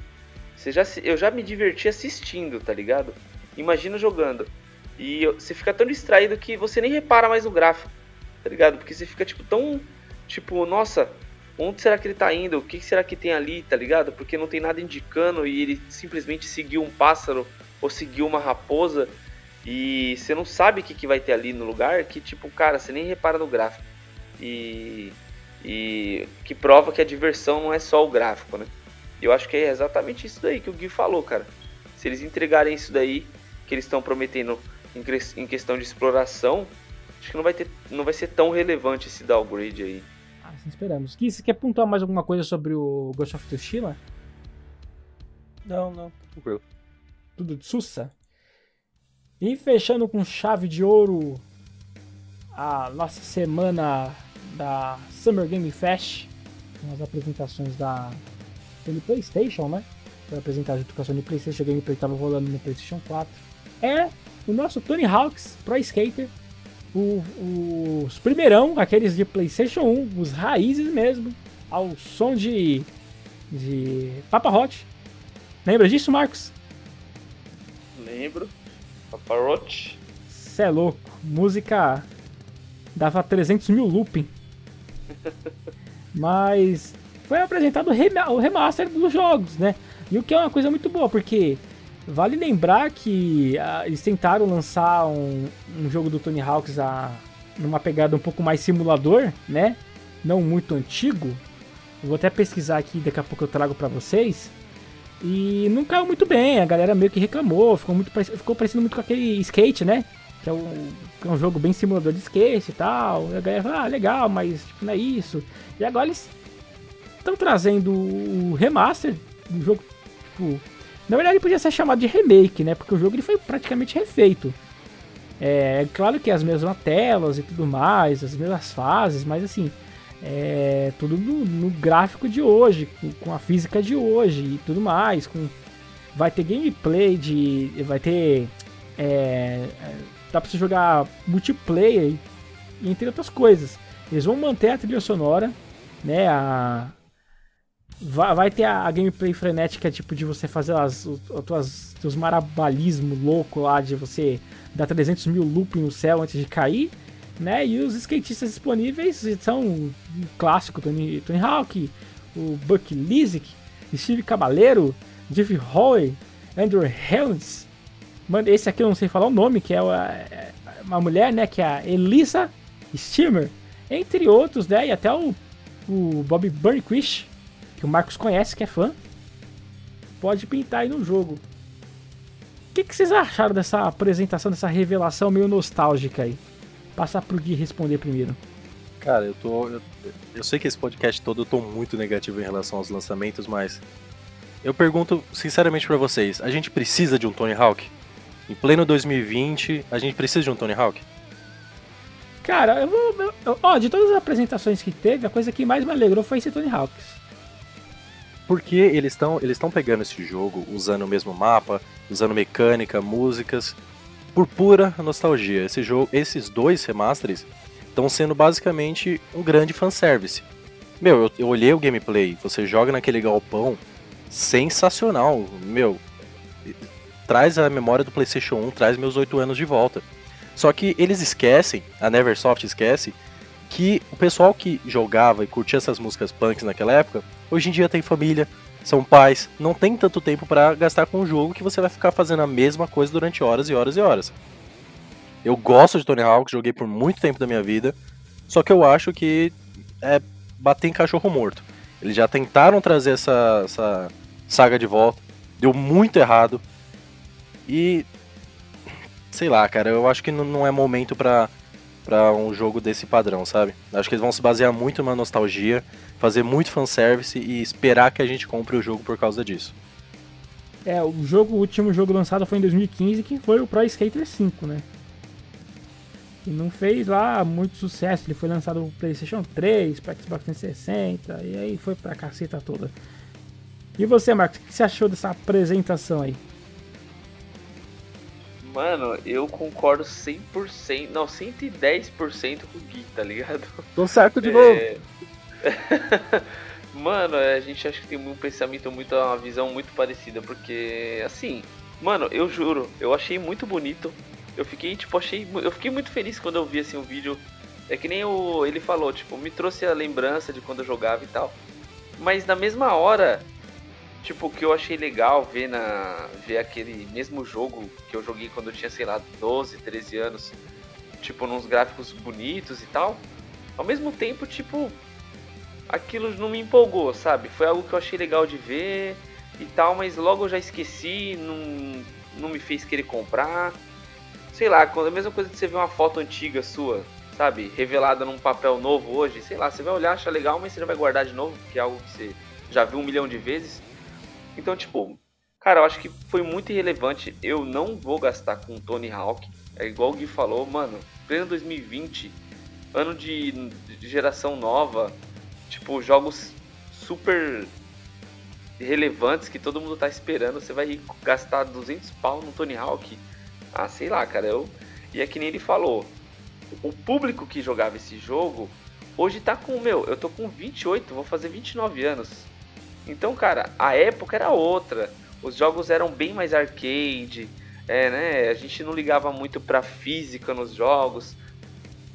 Você já, eu já me diverti assistindo, tá ligado? Imagina jogando. E você fica tão distraído que você nem repara mais no gráfico, tá ligado? Porque você fica tipo tão. Tipo, nossa, onde será que ele tá indo? O que será que tem ali, tá ligado? Porque não tem nada indicando e ele simplesmente seguiu um pássaro ou seguiu uma raposa e você não sabe o que, que vai ter ali no lugar, que tipo, cara, você nem repara no gráfico. E, e que prova que a diversão não é só o gráfico, né? Eu acho que é exatamente isso daí que o Gui falou, cara. Se eles entregarem isso daí que eles estão prometendo em, em questão de exploração, acho que não vai, ter, não vai ser tão relevante esse downgrade aí. Ah, assim esperamos. Gui, você quer pontuar mais alguma coisa sobre o Ghost of Tsushima? Não, não, tranquilo tudo de sussa. E fechando com chave de ouro a nossa semana da Summer Game Fest, com as apresentações da pelo PlayStation, né? Foi apresentar junto com a Sony PlayStation, o gameplay estava rolando no PlayStation 4. É o nosso Tony Hawks Pro Skater, o, os primeirão, aqueles de PlayStation 1, os raízes mesmo, ao som de de Papa Hot. Lembra disso, Marcos? lembro. Paparotti. Cê é louco. Música dava 300 mil looping. Mas foi apresentado o remaster dos jogos, né? E o que é uma coisa muito boa, porque vale lembrar que uh, eles tentaram lançar um, um, jogo do Tony Hawks a, numa pegada um pouco mais simulador, né? Não muito antigo. Eu vou até pesquisar aqui, daqui a pouco eu trago para vocês. E não caiu muito bem, a galera meio que reclamou, ficou, muito, ficou parecendo muito com aquele skate, né? Que é, um, é um jogo bem simulador de skate e tal. E a galera falou, ah, legal, mas tipo, não é isso. E agora eles estão trazendo o remaster do jogo, tipo, Na verdade, podia ser chamado de remake, né? Porque o jogo ele foi praticamente refeito. É, é claro que as mesmas telas e tudo mais, as mesmas fases, mas assim, é tudo no, no gráfico de hoje, com, com, a física de hoje e tudo mais. Com, vai ter gameplay de. Vai ter. É, é dá pra você jogar multiplayer, entre outras coisas. Eles vão manter a trilha sonora, né? A, vai, ter a, gameplay frenética, tipo, de você fazer as, os, teus marabalismos louco lá, de você dar 300 mil looping no céu antes de cair, né? E os skatistas disponíveis são o clássico Tony, Tony Hawk, o Buck Lizik, Steve Caballero, Jeff Hoy, Andrew Helms. Mano, esse aqui eu não sei falar o nome, que é uma, é uma mulher, né? Que é a Elisa Steamer, entre outros, né? E até o, o Bob Burnquist, que o Marcos conhece, que é fã, pode pintar aí no jogo. O que, que vocês acharam dessa apresentação, dessa revelação meio nostálgica aí? Passar pro Gui responder primeiro. Cara, eu tô. Eu, eu sei que esse podcast todo eu tô muito negativo em relação aos lançamentos, mas. Eu pergunto sinceramente para vocês: a gente precisa de um Tony Hawk? Em pleno 2020, a gente precisa de um Tony Hawk? Cara, eu vou. Eu, ó, de todas as apresentações que teve, a coisa que mais me alegrou foi esse Tony Hawks. Porque eles estão eles pegando esse jogo, usando o mesmo mapa, usando mecânica, músicas, por pura nostalgia. Esse jogo, esses dois remasters estão sendo basicamente um grande fanservice. Meu, eu, eu olhei o gameplay, você joga naquele galpão, sensacional. Meu, traz a memória do PlayStation 1, traz meus 8 anos de volta. Só que eles esquecem, a Neversoft esquece, que o pessoal que jogava e curtia essas músicas punks naquela época, hoje em dia tem família, são pais, não tem tanto tempo para gastar com um jogo que você vai ficar fazendo a mesma coisa durante horas e horas e horas. Eu gosto de Tony Hawk, joguei por muito tempo da minha vida, só que eu acho que é bater em cachorro morto. Eles já tentaram trazer essa, essa saga de volta, deu muito errado. E sei lá, cara, eu acho que não é momento pra, pra um jogo desse padrão, sabe? Acho que eles vão se basear muito numa nostalgia, fazer muito fanservice e esperar que a gente compre o jogo por causa disso. É, o jogo, o último jogo lançado foi em 2015, que foi o Pro Skater 5, né? E não fez lá muito sucesso. Ele foi lançado no PlayStation 3, para Xbox 360, e aí foi pra caceta toda. E você, Marcos, o que você achou dessa apresentação aí? Mano, eu concordo 100%, não, 110% com o Gui, tá ligado? Tô certo de novo. É... mano, a gente acha que tem um pensamento muito, uma visão muito parecida, porque, assim, mano, eu juro, eu achei muito bonito. Eu fiquei, tipo, achei, eu fiquei muito feliz quando eu vi, assim, o um vídeo. É que nem o, ele falou, tipo, me trouxe a lembrança de quando eu jogava e tal. Mas na mesma hora, Tipo, que eu achei legal ver na ver aquele mesmo jogo que eu joguei quando eu tinha, sei lá, 12, 13 anos, tipo, nos gráficos bonitos e tal. Ao mesmo tempo, tipo, aquilo não me empolgou, sabe? Foi algo que eu achei legal de ver e tal, mas logo eu já esqueci, não, não me fez querer comprar. Sei lá, a mesma coisa de você ver uma foto antiga sua, sabe? Revelada num papel novo hoje, sei lá, você vai olhar, achar legal, mas você já vai guardar de novo, porque é algo que você já viu um milhão de vezes. Então, tipo, cara, eu acho que foi muito irrelevante. Eu não vou gastar com Tony Hawk. É igual o Gui falou, mano, pleno 2020, ano de, geração nova, tipo, jogos super relevantes que todo mundo tá esperando. Você vai gastar 200 pau no Tony Hawk? Ah, sei lá, cara. Eu... E é que nem ele falou. O público que jogava esse jogo hoje tá com, meu, eu tô com 28, vou fazer 29 anos. Então, cara, a época era outra. Os jogos eram bem mais arcade, é, né? A gente não ligava muito pra física nos jogos.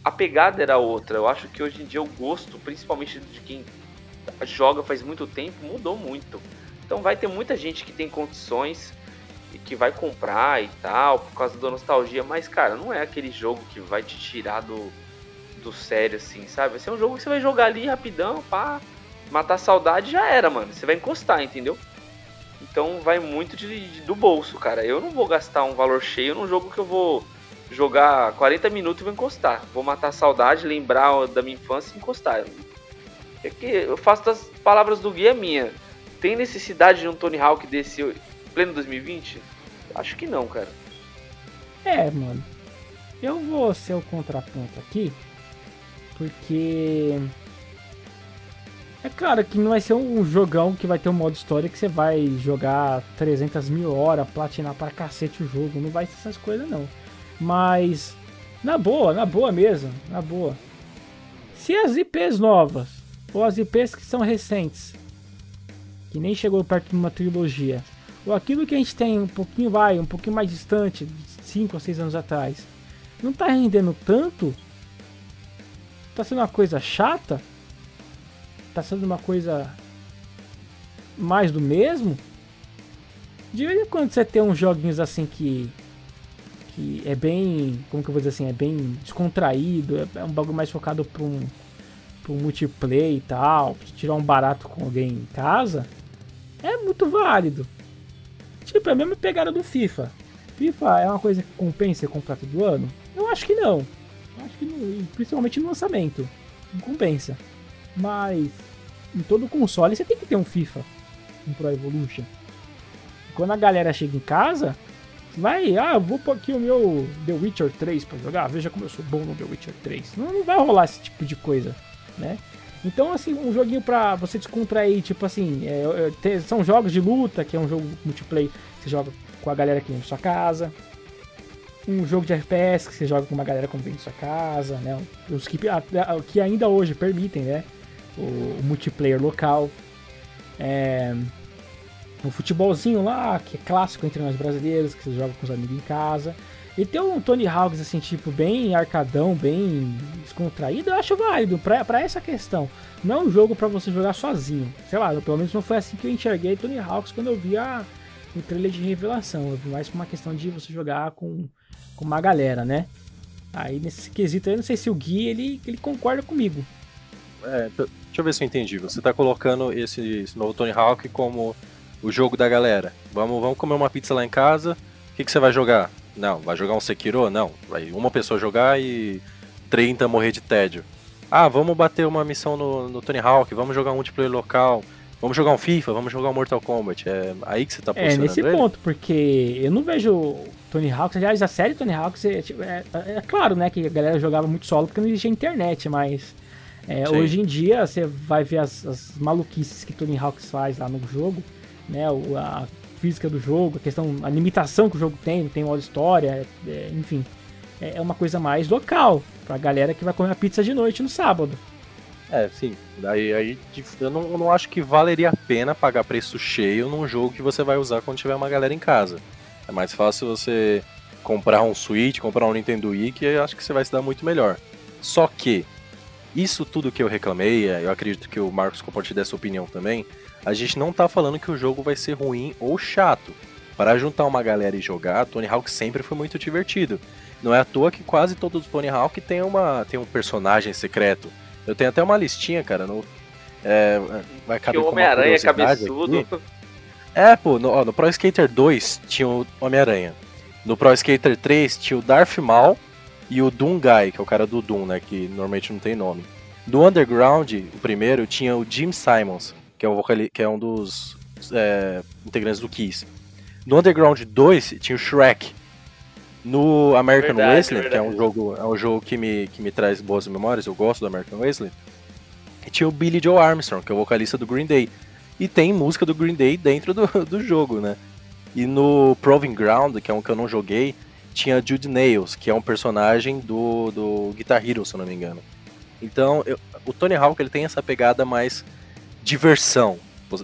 A pegada era outra. Eu acho que hoje em dia o gosto, principalmente de quem joga faz muito tempo, mudou muito. Então vai ter muita gente que tem condições e que vai comprar e tal, por causa da nostalgia, mas cara, não é aquele jogo que vai te tirar do, do sério assim, sabe? Vai ser um jogo que você vai jogar ali rapidão, pá, matar a saudade já era, mano. Você vai encostar, entendeu? Então vai muito de, de, do bolso, cara. Eu não vou gastar um valor cheio num jogo que eu vou jogar 40 minutos e vou encostar. Vou matar a saudade, lembrar da minha infância e encostar. É que eu faço das palavras do guia minha. Tem necessidade de um Tony Hawk desse Pleno 2020? Acho que não, cara. É, mano. Eu vou ser o contraponto aqui, porque é claro que não vai ser um jogão que vai ter um modo história que você vai jogar 300 mil horas, platinar pra cacete o jogo. Não vai ser essas coisas, não. Mas, na boa, na boa mesmo, na boa. Se as IPs novas, ou as IPs que são recentes, que nem chegou perto de uma trilogia, ou aquilo que a gente tem um pouquinho, vai, um pouquinho mais distante, 5 ou 6 anos atrás, não tá rendendo tanto, tá sendo uma coisa chata, tá sendo uma coisa mais do mesmo, de vez em quando você tem uns joguinhos assim que que é bem, como que eu vou dizer assim, é bem descontraído, é, é um bagulho mais focado para um, pra um multiplayer e tal, tirar um barato com alguém em casa, é muito válido. Tipo, é a mesma pegada do FIFA. FIFA é uma coisa que compensa comprar todo ano? Eu acho que não. Eu acho que não, principalmente no lançamento. Não compensa. Mas em todo console você tem que ter um FIFA, um Pro Evolution. Quando a galera chega em casa, vai, ah, vou pôr aqui o meu The Witcher 3 para jogar, veja como eu sou bom no The Witcher 3. Não, não vai rolar esse tipo de coisa, né? Então, assim, um joguinho pra você descontrair, tipo assim, é, é, são jogos de luta, que é um jogo multiplayer, que você joga com a galera aqui na sua casa. Um jogo de FPS que você joga com uma galera que vem na sua casa, né? Os que, que ainda hoje permitem, né? O, o multiplayer local. É, um futebolzinho lá, que é clássico entre nós brasileiros, que você joga com os amigos em casa. E ter um Tony Hawks assim, tipo, bem arcadão, bem descontraído, eu acho válido pra, essa questão. Não é um jogo para você jogar sozinho. Sei lá, pelo menos não foi assim que eu enxerguei Tony Hawks quando eu vi a, o trailer de revelação. Mais uma questão de você jogar com, com uma galera, né? Aí nesse quesito eu não sei se o Gui ele, ele concorda comigo. É, deixa eu ver se eu entendi. Você tá colocando esse, esse novo Tony Hawk como o jogo da galera. Vamos, vamos comer uma pizza lá em casa. O que, que você vai jogar? Não, vai jogar um Sekiro? Não. Vai uma pessoa jogar e 30 morrer de tédio. Ah, vamos bater uma missão no, no Tony Hawk, vamos jogar um multiplayer local, vamos jogar um FIFA, vamos jogar um Mortal Kombat. É aí que você tá posicionando É, nesse ele? ponto, porque eu não vejo Tony Hawk, aliás, a série Tony Hawk, é, é, é, claro, né, que a galera jogava muito solo porque não existia internet, mas é, hoje em dia você vai ver as, as maluquices que Tony Hawk faz lá no jogo, né, a física do jogo, a questão, a limitação que o jogo tem, tem modo história, é, enfim, é, é uma coisa mais local pra galera que vai comer a pizza de noite no sábado. É, sim. Daí aí eu não, eu não acho que valeria a pena pagar preço cheio num jogo que você vai usar quando tiver uma galera em casa. É mais fácil você comprar um Switch, comprar um Nintendo Wii, que eu acho que você vai se dar muito melhor. Só que isso tudo que eu reclamei, eu acredito que o Marcos compartilha dessa opinião também, a gente não tá falando que o jogo vai ser ruim ou chato. Para juntar uma galera e jogar, Tony Hawk sempre foi muito divertido. Não é à toa que quase todos os Tony Hawk tem, uma, tem um personagem secreto. Eu tenho até uma listinha, cara. No, é, vai caber que Homem-Aranha cabeçudo. Aqui. É, pô, no, ó, no Pro Skater 2 tinha o Homem-Aranha. No Pro Skater 3 tinha o Darth Maul e o Doom Guy, que é o cara do Doom, né? Que normalmente não tem nome. No Underground, o primeiro, tinha o Jim Simons, que é, o vocali que é um dos é, integrantes do Kiss. No Underground 2 tinha o Shrek. No American verdade, Wasteland, verdade. que é um jogo, é um jogo que me, que me traz boas memórias, eu gosto do American Wasteland. Tinha o Billy Joe Armstrong, que é o vocalista do Green Day. E tem música do Green Day dentro do, do jogo, né? E no Proving Ground, que é um que eu não joguei, tinha Jude Nails, que é um personagem do, do Guitar Hero, se eu não me engano. Então, eu, o Tony Hawk ele tem essa pegada mais diversão.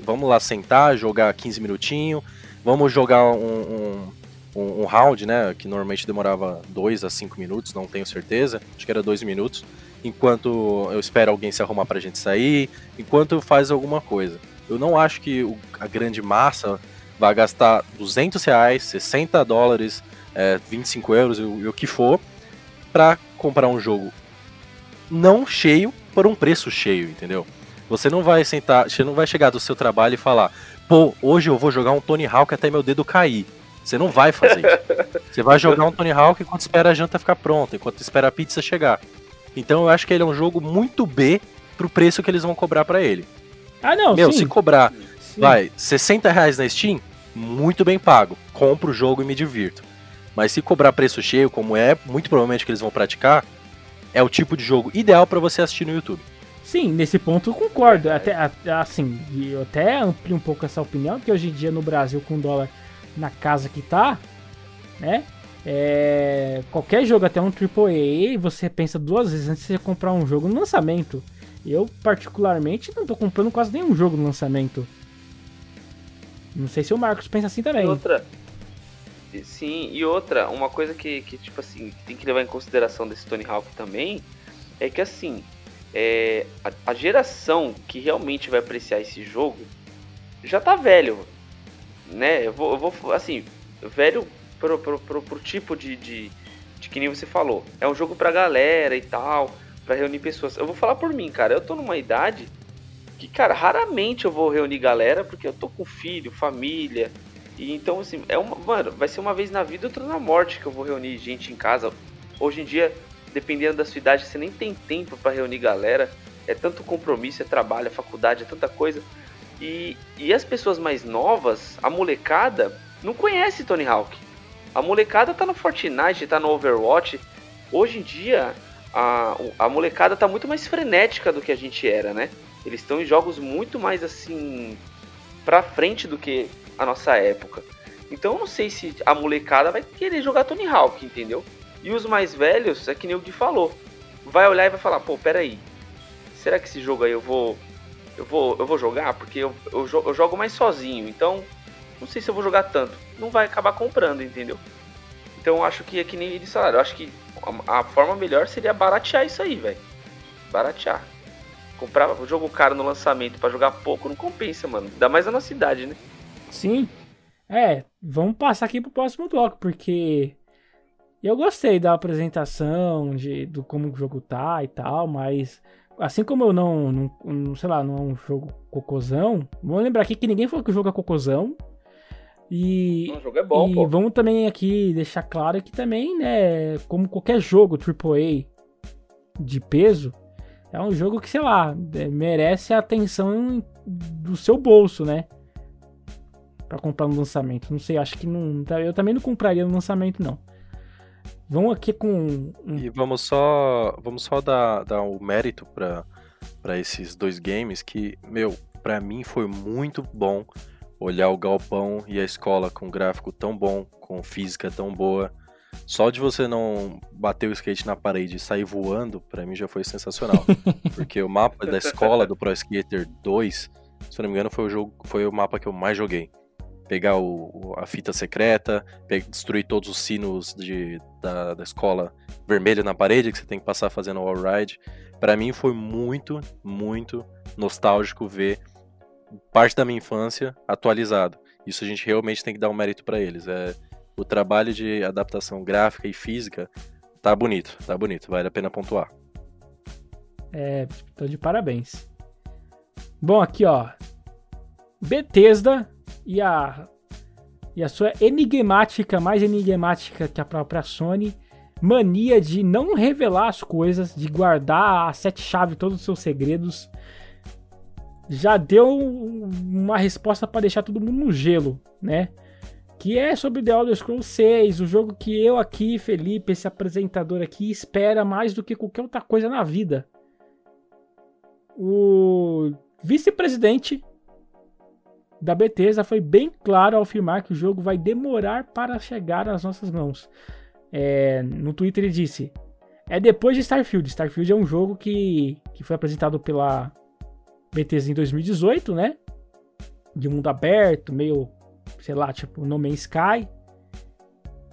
Vamos lá sentar, jogar 15 minutinhos, vamos jogar um, um, um, round, né? Que normalmente demorava 2 a 5 minutos, não tenho certeza. Acho que era 2 minutos. Enquanto eu espero alguém se arrumar pra gente sair, enquanto faz alguma coisa. Eu não acho que o, a grande massa vai gastar 200 reais, 60 dólares, é, 25 euros, o, o que for, para comprar um jogo não cheio por um preço cheio, entendeu? Você não vai sentar, você não vai chegar do seu trabalho e falar, pô, hoje eu vou jogar um Tony Hawk até meu dedo cair. Você não vai fazer isso. Você vai jogar um Tony Hawk enquanto espera a janta ficar pronta, enquanto espera a pizza chegar. Então eu acho que ele é um jogo muito B pro preço que eles vão cobrar para ele. Ah, não, Meu, sim. se cobrar, sim. vai, 60 reais na Steam, muito bem pago. Compro o jogo e me divirto. Mas se cobrar preço cheio, como é muito provavelmente que eles vão praticar, é o tipo de jogo ideal para você assistir no YouTube. Sim, nesse ponto eu concordo. Até, assim, eu até amplio um pouco essa opinião, porque hoje em dia no Brasil, com o dólar na casa que tá, né? É, qualquer jogo, até um AAA, você pensa duas vezes antes de você comprar um jogo no lançamento. Eu, particularmente, não tô comprando quase nenhum jogo no lançamento. Não sei se o Marcos pensa assim também. E outra. Sim, e outra, uma coisa que, que tipo assim, tem que levar em consideração desse Tony Hawk também é que assim, é, a, a, geração que realmente vai apreciar esse jogo já tá velho, né? Eu vou, eu vou assim, velho pro, pro, pro, pro tipo de, de, de, que nem você falou. É um jogo pra galera e tal, para reunir pessoas. Eu vou falar por mim, cara, eu tô numa idade que, cara, raramente eu vou reunir galera, porque eu tô com filho, família. E então, assim, é uma. Mano, vai ser uma vez na vida, outra na morte que eu vou reunir gente em casa. Hoje em dia, dependendo da sua idade, você nem tem tempo para reunir galera. É tanto compromisso, é trabalho, é faculdade, é tanta coisa. E, e as pessoas mais novas, a molecada, não conhece Tony Hawk. A molecada tá no Fortnite, tá no Overwatch. Hoje em dia, a, a molecada tá muito mais frenética do que a gente era, né? Eles estão em jogos muito mais assim pra frente do que a nossa época. Então eu não sei se a molecada vai querer jogar Tony Hawk, entendeu? E os mais velhos, é que nem o que falou. Vai olhar e vai falar, pô, peraí. Será que esse jogo aí eu vou. Eu vou, eu vou jogar? Porque eu, eu, eu jogo mais sozinho. Então não sei se eu vou jogar tanto. Não vai acabar comprando, entendeu? Então eu acho que é que nem eles falaram. Eu acho que a, a forma melhor seria baratear isso aí, velho. Baratear. Comprar o jogo caro no lançamento para jogar pouco não compensa, mano. Ainda mais na nossa cidade, né? Sim. É, vamos passar aqui pro próximo bloco, porque eu gostei da apresentação, de do como o jogo tá e tal, mas assim como eu não, não, não sei lá, não é um jogo cocôzão, vamos lembrar aqui que ninguém falou que o jogo é cocôzão. E, o jogo é bom, e pô. vamos também aqui deixar claro que também, né, como qualquer jogo AAA de peso, é um jogo que, sei lá, é, merece a atenção do seu bolso, né? Pra comprar no lançamento. Não sei, acho que não. Eu também não compraria no lançamento, não. Vamos aqui com. Um... E vamos só. Vamos só dar, dar o um mérito para esses dois games que, meu, para mim foi muito bom olhar o galpão e a escola com gráfico tão bom, com física tão boa. Só de você não bater o skate na parede e sair voando, para mim já foi sensacional. Porque o mapa da escola do Pro Skater 2, se não me engano, foi o jogo, foi o mapa que eu mais joguei. Pegar o, a fita secreta, destruir todos os sinos de, da, da escola vermelha na parede que você tem que passar fazendo o ride. Para mim foi muito, muito nostálgico ver parte da minha infância atualizado. Isso a gente realmente tem que dar um mérito para eles. É, o trabalho de adaptação gráfica e física tá bonito, tá bonito, vale a pena pontuar. É, tô de parabéns. Bom, aqui ó, Bethesda e a e a sua enigmática, mais enigmática que a própria Sony, mania de não revelar as coisas, de guardar a sete chave todos os seus segredos já deu uma resposta para deixar todo mundo no gelo, né? Que é sobre The Elder Scrolls 6, o jogo que eu aqui, Felipe, esse apresentador aqui, espera mais do que qualquer outra coisa na vida. O vice-presidente da Bethesda foi bem claro ao afirmar que o jogo vai demorar para chegar às nossas mãos. É, no Twitter ele disse: É depois de Starfield. Starfield é um jogo que, que foi apresentado pela Bethesda em 2018, né? De mundo aberto, meio, sei lá, tipo No Man's Sky.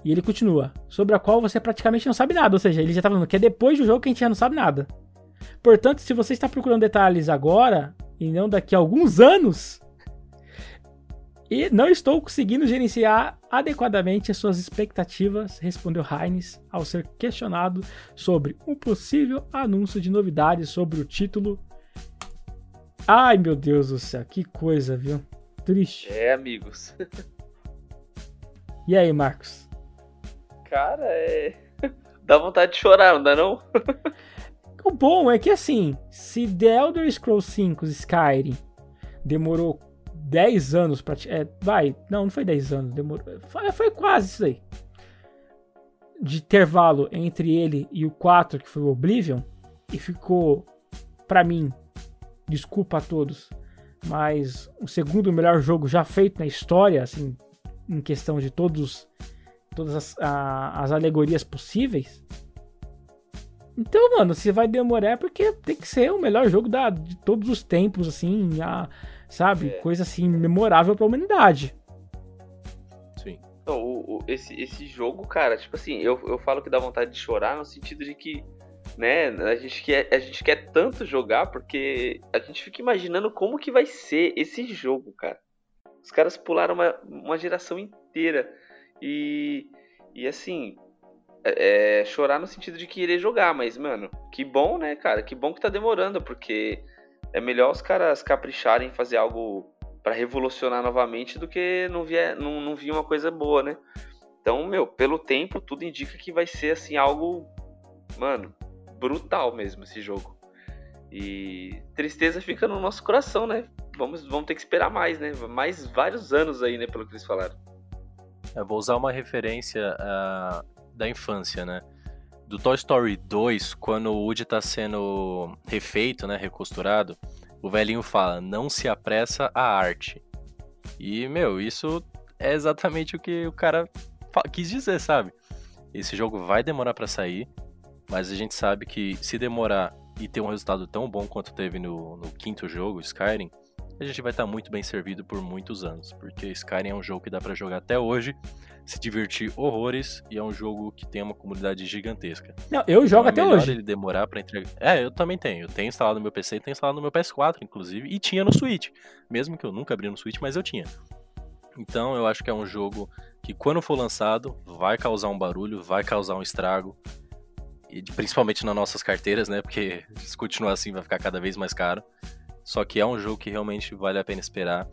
E ele continua, sobre a qual você praticamente não sabe nada, ou seja, ele já tá falando que é depois do jogo que a gente já não sabe nada. Portanto, se você está procurando detalhes agora, e não daqui a alguns anos, e não estou conseguindo gerenciar adequadamente as suas expectativas, respondeu Heinz ao ser questionado sobre um possível anúncio de novidades sobre o título Ai, meu Deus do céu, que coisa, viu? Triste. É, amigos. E aí, Marcos? Cara, é. Dá vontade de chorar, não dá não? o bom é que assim, se The Elder Scrolls 5 Skyrim demorou 10 anos pra. É, vai, não, não foi 10 anos, demorou. Foi, foi quase isso aí. De intervalo entre ele e o 4, que foi o Oblivion, e ficou, para mim, desculpa a todos, mas o segundo melhor jogo já feito na história, assim, em questão de todos todas as, a, as alegorias possíveis. Então, mano, se vai demorar é porque tem que ser o melhor jogo da, de todos os tempos, assim, a, sabe? É. Coisa assim, memorável pra humanidade. Sim. Então, o, o, esse, esse jogo, cara, tipo assim, eu, eu falo que dá vontade de chorar no sentido de que, né, a gente, quer, a gente quer tanto jogar porque a gente fica imaginando como que vai ser esse jogo, cara. Os caras pularam uma, uma geração inteira. E, e assim, é, é, chorar no sentido de querer jogar, mas, mano, que bom, né, cara? Que bom que tá demorando, porque é melhor os caras capricharem em fazer algo para revolucionar novamente do que não vier, não, não vir uma coisa boa, né? Então, meu, pelo tempo, tudo indica que vai ser, assim, algo, mano, brutal mesmo esse jogo. E tristeza fica no nosso coração, né? Vamos, vamos ter que esperar mais, né? Mais vários anos aí, né? Pelo que eles falaram. Eu vou usar uma referência uh, da infância, né? Do Toy Story 2, quando o Woody tá sendo refeito, né, recosturado, o velhinho fala: "Não se apressa a arte". E, meu, isso é exatamente o que o cara quis dizer, sabe? Esse jogo vai demorar para sair, mas a gente sabe que se demorar e ter um resultado tão bom quanto teve no, no quinto jogo, Skyrim, a gente vai estar tá muito bem servido por muitos anos, porque Skyrim é um jogo que dá para jogar até hoje, se divertir horrores e é um jogo que tem uma comunidade gigantesca. Não, eu jogo então, é até hoje. ele demorar para entregar. É, eu também tenho. Eu tenho instalado no meu PC e tenho instalado no meu PS4, inclusive, e tinha no Switch. Mesmo que eu nunca abri no Switch, mas eu tinha. Então, eu acho que é um jogo que quando for lançado, vai causar um barulho, vai causar um estrago. E principalmente nas nossas carteiras, né? Porque se continuar assim vai ficar cada vez mais caro. Só que é um jogo que realmente vale a pena esperar.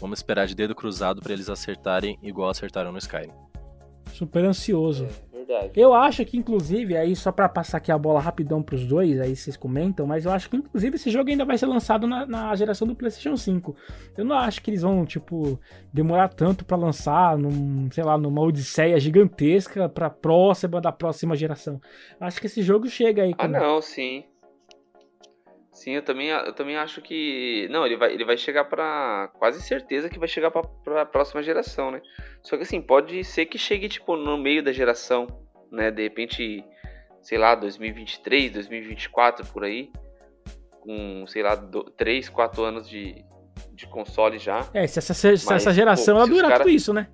Vamos esperar de dedo cruzado para eles acertarem igual acertaram no Skyrim. Super ansioso. É, verdade. Eu acho que, inclusive, aí só para passar aqui a bola rapidão pros dois, aí vocês comentam, mas eu acho que, inclusive, esse jogo ainda vai ser lançado na, na geração do PlayStation 5. Eu não acho que eles vão, tipo, demorar tanto para lançar, num, sei lá, numa odisseia gigantesca pra próxima da próxima geração. Acho que esse jogo chega aí. Ah, não, sim. Sim, eu também, eu também acho que. Não, ele vai, ele vai chegar para Quase certeza que vai chegar para a próxima geração, né? Só que assim, pode ser que chegue, tipo, no meio da geração, né? De repente, sei lá, 2023, 2024 por aí. Com, sei lá, 3, 4 anos de, de console já. É, se essa, se Mas, essa geração pô, ela durar cara... tudo isso, né?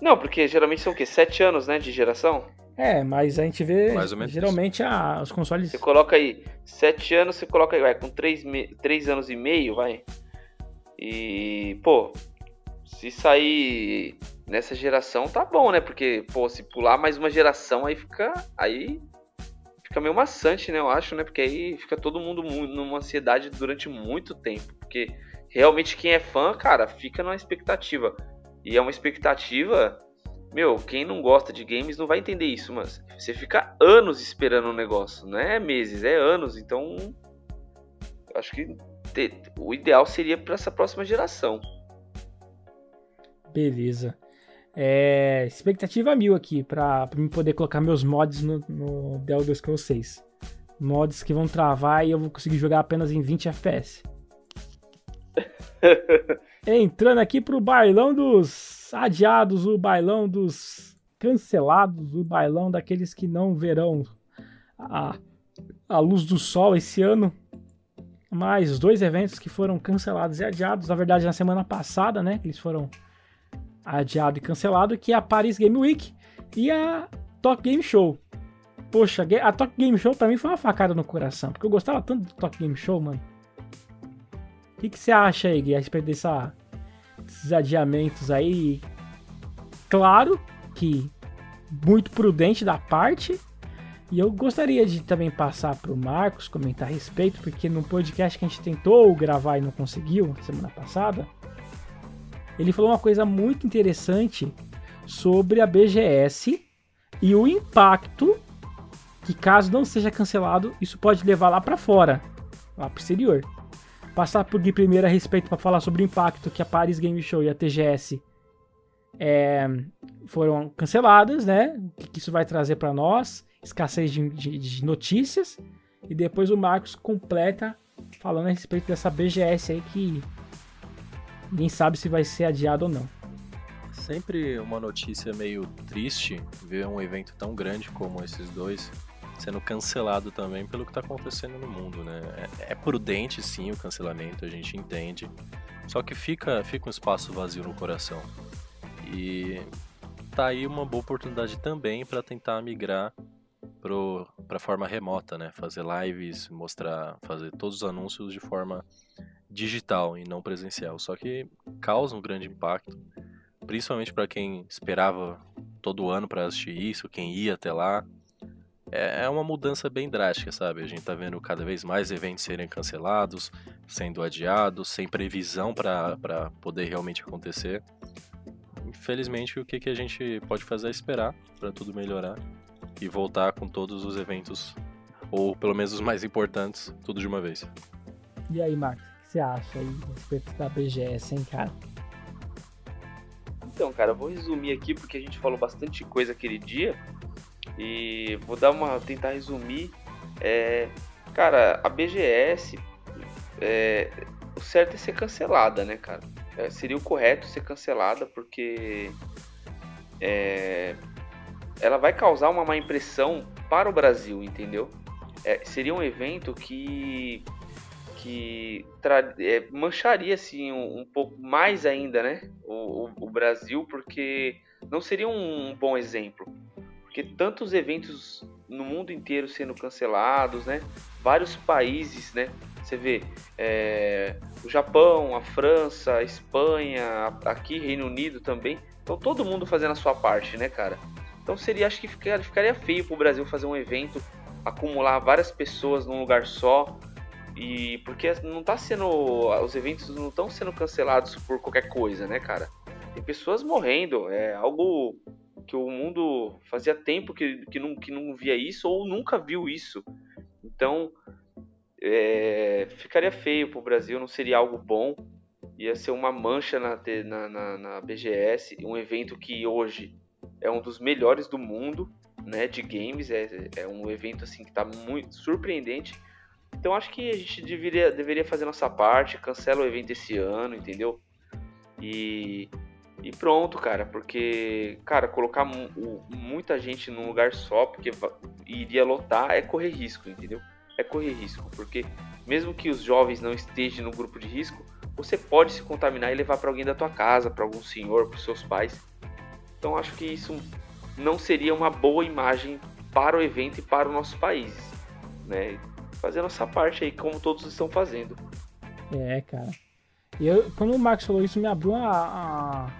Não, porque geralmente são o quê? 7 anos, né? De geração? É, mas a gente vê geralmente a, os consoles. Você coloca aí 7 anos, você coloca aí, vai, com 3, me... 3 anos e meio, vai. E, pô, se sair nessa geração tá bom, né? Porque, pô, se pular mais uma geração aí fica. Aí fica meio maçante, né? Eu acho, né? Porque aí fica todo mundo numa ansiedade durante muito tempo. Porque realmente quem é fã, cara, fica numa expectativa. E é uma expectativa meu, quem não gosta de games não vai entender isso, mas você fica anos esperando um negócio, não é meses, é anos. Então, acho que o ideal seria para essa próxima geração. Beleza. É, expectativa mil aqui para mim poder colocar meus mods no, no The Elder Scrolls 6. Mods que vão travar e eu vou conseguir jogar apenas em 20 FPS. Entrando aqui pro bailão dos adiados, o bailão dos cancelados, o bailão daqueles que não verão a, a luz do sol esse ano. Mais dois eventos que foram cancelados e adiados, na verdade na semana passada, né? Eles foram adiado e cancelado, que é a Paris Game Week e a Tokyo Game Show. Poxa, a Tokyo Game Show mim foi uma facada no coração, porque eu gostava tanto do Tokyo Game Show, mano que, que você acha aí, Gui, a respeito dessa, desses adiamentos aí? Claro que muito prudente da parte. E eu gostaria de também passar para o Marcos comentar a respeito, porque no podcast que a gente tentou gravar e não conseguiu semana passada, ele falou uma coisa muito interessante sobre a BGS e o impacto que caso não seja cancelado, isso pode levar lá para fora, lá para o exterior. Passar por Gui primeiro a respeito para falar sobre o impacto que a Paris Game Show e a TGS é, foram canceladas, né? O que isso vai trazer para nós, escassez de, de, de, notícias. E depois o Marcos completa falando a respeito dessa BGS aí que ninguém sabe se vai ser adiado ou não. Sempre uma notícia meio triste ver um evento tão grande como esses dois sendo cancelado também pelo que está acontecendo no mundo, né? É, é, prudente sim o cancelamento, a gente entende. Só que fica, fica um espaço vazio no coração. E tá aí uma boa oportunidade também para tentar migrar para forma remota, né? Fazer lives, mostrar, fazer todos os anúncios de forma digital e não presencial. Só que causa um grande impacto, principalmente para quem esperava todo ano para assistir isso, quem ia até lá. É, é uma mudança bem drástica, sabe? A gente tá vendo cada vez mais eventos serem cancelados, sendo adiados, sem previsão para poder realmente acontecer. Infelizmente, o que, que a gente pode fazer é esperar para tudo melhorar e voltar com todos os eventos, ou pelo menos os mais importantes, tudo de uma vez. E aí, Marcos, o que você acha aí a respeito da BGS, hein, cara? Então, cara, eu vou resumir aqui porque a gente falou bastante coisa aquele dia e vou dar uma tentar resumir. É, cara, a BGS, é, o certo é ser cancelada, né, cara? É, seria o correto ser cancelada porque é, ela vai causar uma má impressão para o Brasil, entendeu? É, seria um evento que que é, mancharia assim um, um, pouco mais ainda, né, o, o, o, Brasil, porque não seria um bom exemplo, porque tantos eventos no mundo inteiro sendo cancelados, né, vários países, né, você vê é, o Japão, a França, a Espanha, aqui Reino Unido também. Então todo mundo fazendo a sua parte, né, cara? Então seria, acho que ficaria, ficaria feio pro Brasil fazer um evento, acumular várias pessoas num lugar só. E porque não tá sendo. Os eventos não estão sendo cancelados por qualquer coisa, né, cara? Tem pessoas morrendo. É algo que o mundo fazia tempo que, que, não, que não via isso ou nunca viu isso. Então, é, ficaria feio para o Brasil, não seria algo bom. Ia ser uma mancha na, na, na, na, BGS, um evento que hoje é um dos melhores do mundo, né, de games. É, é um evento assim que está muito surpreendente. Então acho que a gente deveria, deveria fazer nossa parte, cancela o evento esse ano, entendeu? E, e pronto, cara, porque, cara, colocar muita gente num lugar só, porque iria lotar, é correr risco, entendeu? é correr risco, porque mesmo que os jovens não estejam no grupo de risco, você pode se contaminar e levar para alguém da tua casa, para algum senhor, para seus pais. Então acho que isso não seria uma boa imagem para o evento e para o nosso país, né? Fazer a nossa parte aí, como todos estão fazendo. É, cara. Eu, quando o Marcos falou isso, me abriu a, a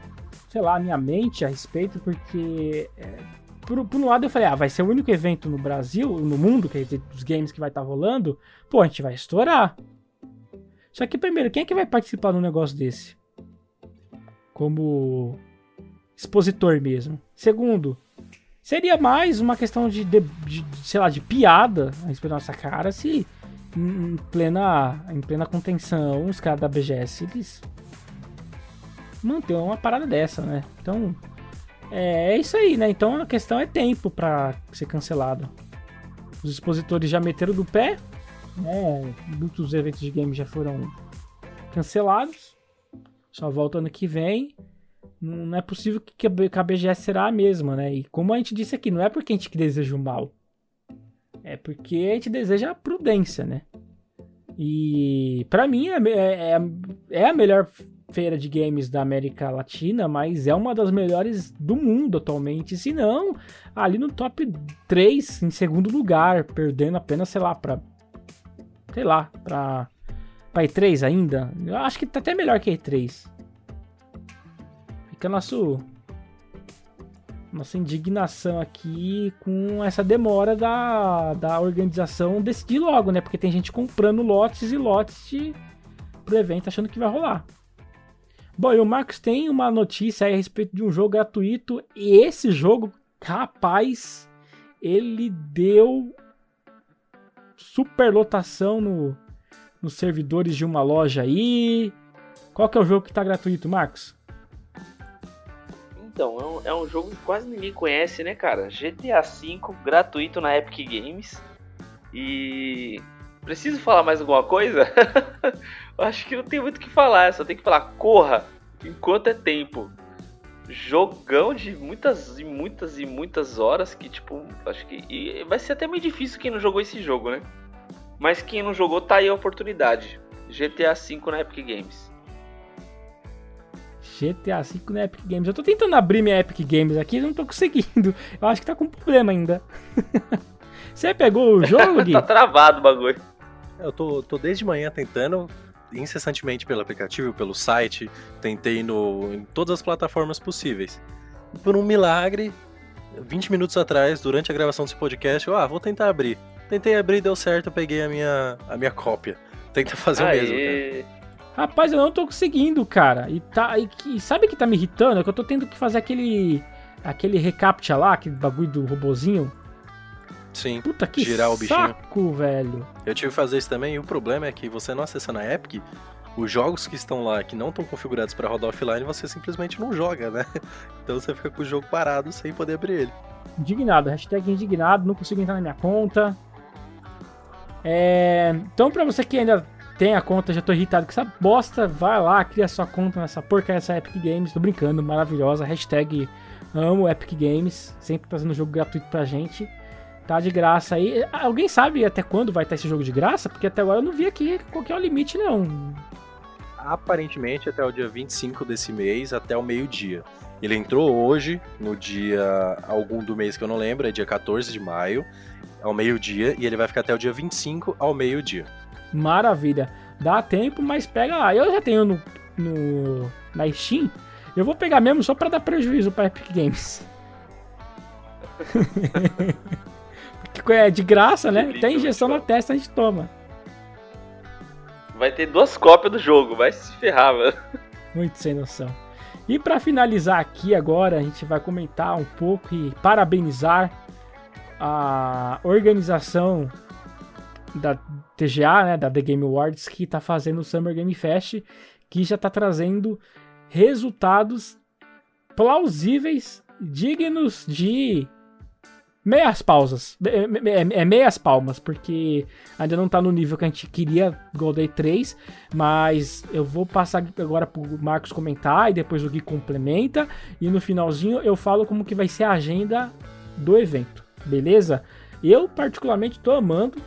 sei lá, a minha mente a respeito, porque é, por, por um lado eu falei, ah, vai ser o único evento no Brasil, no mundo, que é dos games que vai estar tá rolando, pô, a gente vai estourar. Só que primeiro, quem é que vai participar de um negócio desse? Como expositor mesmo. Segundo, seria mais uma questão de, de, de sei lá, de piada a respeito da nossa cara se em plena, em plena contenção os caras da BGS eles manter uma parada dessa, né? Então, é, é isso aí, né? Então a questão é tempo para ser cancelado. Os expositores já meteram do pé, né? Muitos eventos de game já foram cancelados. Só volta ano que vem. Não é possível que a BGS será a mesma, né? E como a gente disse aqui, não é porque a gente deseja o mal. É porque a gente deseja prudência, né? E para mim é, é, é, a melhor feira de games da América Latina, mas é uma das melhores do mundo atualmente. Se não, ali no top 3, em segundo lugar, perdendo apenas, sei lá, pra. Sei lá, pra. Pra E3 ainda. Eu acho que tá até melhor que E3. Fica nosso. Nossa indignação aqui com essa demora da, da organização decidir logo, né? Porque tem gente comprando lotes e lotes de, pro evento achando que vai rolar. Bom, e o Marcos tem uma notícia a respeito de um jogo gratuito. E esse jogo, rapaz, ele deu superlotação no, nos servidores de uma loja aí. Qual que é o jogo que tá gratuito, Marcos? Então, é um, é um jogo que quase ninguém conhece, né, cara? GTA V, gratuito na Epic Games. E. Preciso falar mais alguma coisa? Acho que não tem muito o que falar, só tem que falar, corra enquanto é tempo. Jogão de muitas e muitas e muitas horas que, tipo, acho que. Vai ser até meio difícil quem não jogou esse jogo, né? Mas quem não jogou, tá aí a oportunidade. GTA V na Epic Games. GTA V na Epic Games. Eu tô tentando abrir minha Epic Games aqui, não tô conseguindo. Eu acho que tá com problema ainda. Você pegou o jogo, Gui? tá travado o bagulho. Eu tô, tô desde manhã tentando, incessantemente pelo aplicativo, pelo site, tentei no, em todas as plataformas possíveis. Por um milagre, 20 minutos atrás, durante a gravação desse podcast, eu, ah, vou tentar abrir. Tentei abrir, deu certo, eu peguei a minha, a minha cópia. Tenta fazer Aê. o mesmo, cara. Rapaz, eu não tô conseguindo, cara. E, tá, e, e sabe que tá me irritando? É que eu tô tendo que fazer aquele. aquele recaptcha lá, aquele bagulho do robozinho. Sim. Puta que girar o bichinho. saco, velho. Eu tive que fazer isso também, e o problema é que você não acessando a Epic, os jogos que estão lá, que não estão configurados para rodar offline, você simplesmente não joga, né? Então você fica com o jogo parado sem poder abrir ele. Indignado, hashtag indignado, não consigo entrar na minha conta. É... Então, pra você que ainda tem a conta, já tô irritado com essa bosta, vai lá, cria sua conta nessa porcaria dessa Epic Games. Tô brincando, maravilhosa. Hashtag amo Epic Games, sempre trazendo jogo gratuito pra gente. Tá de graça aí. Alguém sabe até quando vai estar esse jogo de graça? Porque até agora eu não vi aqui qual que é o limite, não. Aparentemente até o dia 25 desse mês, até o meio-dia. Ele entrou hoje, no dia algum do mês que eu não lembro, é dia 14 de maio ao meio-dia e ele vai ficar até o dia 25 ao meio-dia. Maravilha. Dá tempo, mas pega lá. Eu já tenho no, no na Steam. Eu vou pegar mesmo só para dar prejuízo para Epic Games. Porque é de graça, né? Tem injeção na testa, a gente toma. Vai ter duas cópias do jogo, vai se ferrar, velho. Muito sem noção. E para finalizar aqui agora, a gente vai comentar um pouco e parabenizar a organização da TGA, né, da The Game Awards, que está fazendo o Summer Game Fest, que já está trazendo resultados plausíveis, dignos de meias pausas. É, é, meias palmas, porque ainda não está no nível que a gente queria Gold Day 3, mas eu vou passar agora pro Marcos comentar e depois o Gui complementa e no finalzinho eu falo como que vai ser a agenda do evento beleza? Eu, particularmente, tô amando.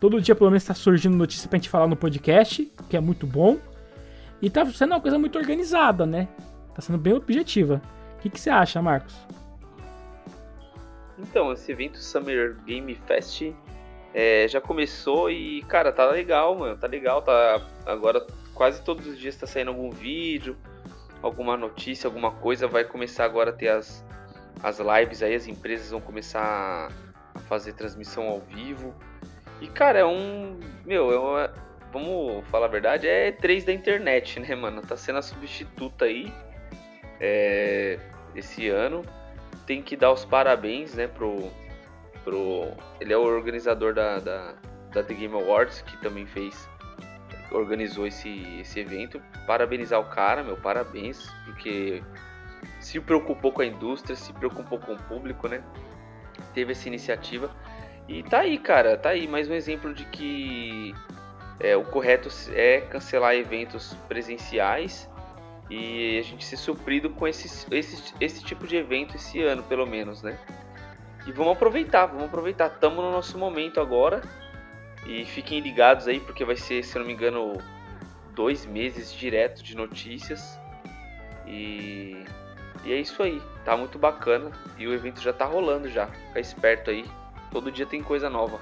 Todo dia, pelo menos, tá surgindo notícia pra gente falar no podcast, que é muito bom. E tá sendo uma coisa muito organizada, né? Tá sendo bem objetiva. O que, você acha, Marcos? Então, esse evento Summer Game Fest é, já começou e, cara, tá legal, mano. Tá legal, tá. Agora quase todos os dias tá saindo algum vídeo, alguma notícia, alguma coisa. Vai começar agora a ter as, as lives aí, as empresas vão começar a fazer transmissão ao vivo. E cara, é um. Meu, é uma, vamos falar a verdade, é três da internet, né, mano? Tá sendo a substituta aí é, esse ano. Tem que dar os parabéns, né, pro. pro ele é o organizador da, da, da The Game Awards, que também fez. Organizou esse, esse evento. Parabenizar o cara, meu, parabéns, porque se preocupou com a indústria, se preocupou com o público, né? Teve essa iniciativa. E tá aí, cara, tá aí mais um exemplo de que é, o correto é cancelar eventos presenciais e a gente ser suprido com esse, esse, esse tipo de evento esse ano, pelo menos, né? E vamos aproveitar, vamos aproveitar. Estamos no nosso momento agora. E fiquem ligados aí, porque vai ser, se não me engano, dois meses direto de notícias. E e é isso aí, tá muito bacana e o evento já tá rolando já. Fica esperto aí, todo dia tem coisa nova.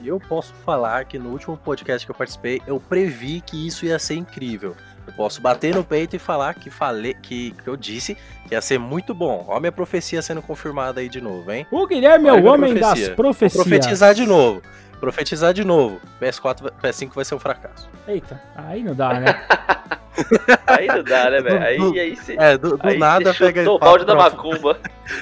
E eu posso falar que no último podcast que eu participei, eu previ que isso ia ser incrível. Eu posso bater no peito e falar que falei que, que eu disse que ia ser muito bom. Ó, minha profecia sendo confirmada aí de novo, hein? O Guilherme é o homem profecia. das profecias. Vou profetizar de novo. Profetizar de novo. PS4, PS5 vai ser um fracasso. Eita, aí não dá, né? aí não dá, né, velho? Aí, aí cê, É, do, do aí nada pega espaço. O balde da macumba.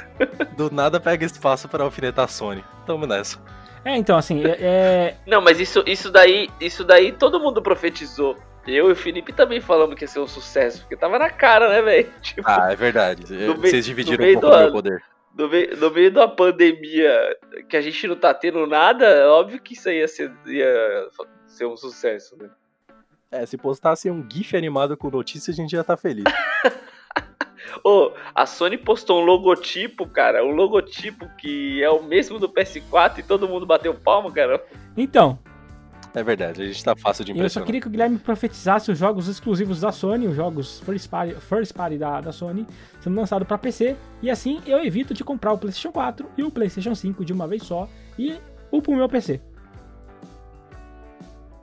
do nada pega espaço pra alfinetar a Sony. Tamo nessa. É, então, assim, é, é- Não, mas isso, isso daí, isso daí todo mundo profetizou. Eu e o Felipe também falamos que ia ser um sucesso, porque tava na cara, né, velho? Tipo, Ah, é verdade. No Vocês dividiram um pouco do do meu poder. No, meio, no meio da pandemia que a gente não tá tendo nada, é óbvio que isso aí ia ser, ia ser um sucesso, né? É, se postasse um GIF animado com notícia, a gente já tá feliz. Ô, a Sony postou um logotipo, cara, um logotipo que é o mesmo do PS4 e todo mundo bateu palma, cara. Então, É verdade, a gente tá fácil de eu só impressionar. queria que o Guilherme profetizasse os jogos exclusivos da Sony, os jogos first party, first party da, da Sony, sendo lançado pra PC, e assim eu evito de comprar o PlayStation 4 e o PlayStation 5 de uma vez só e o meu PC.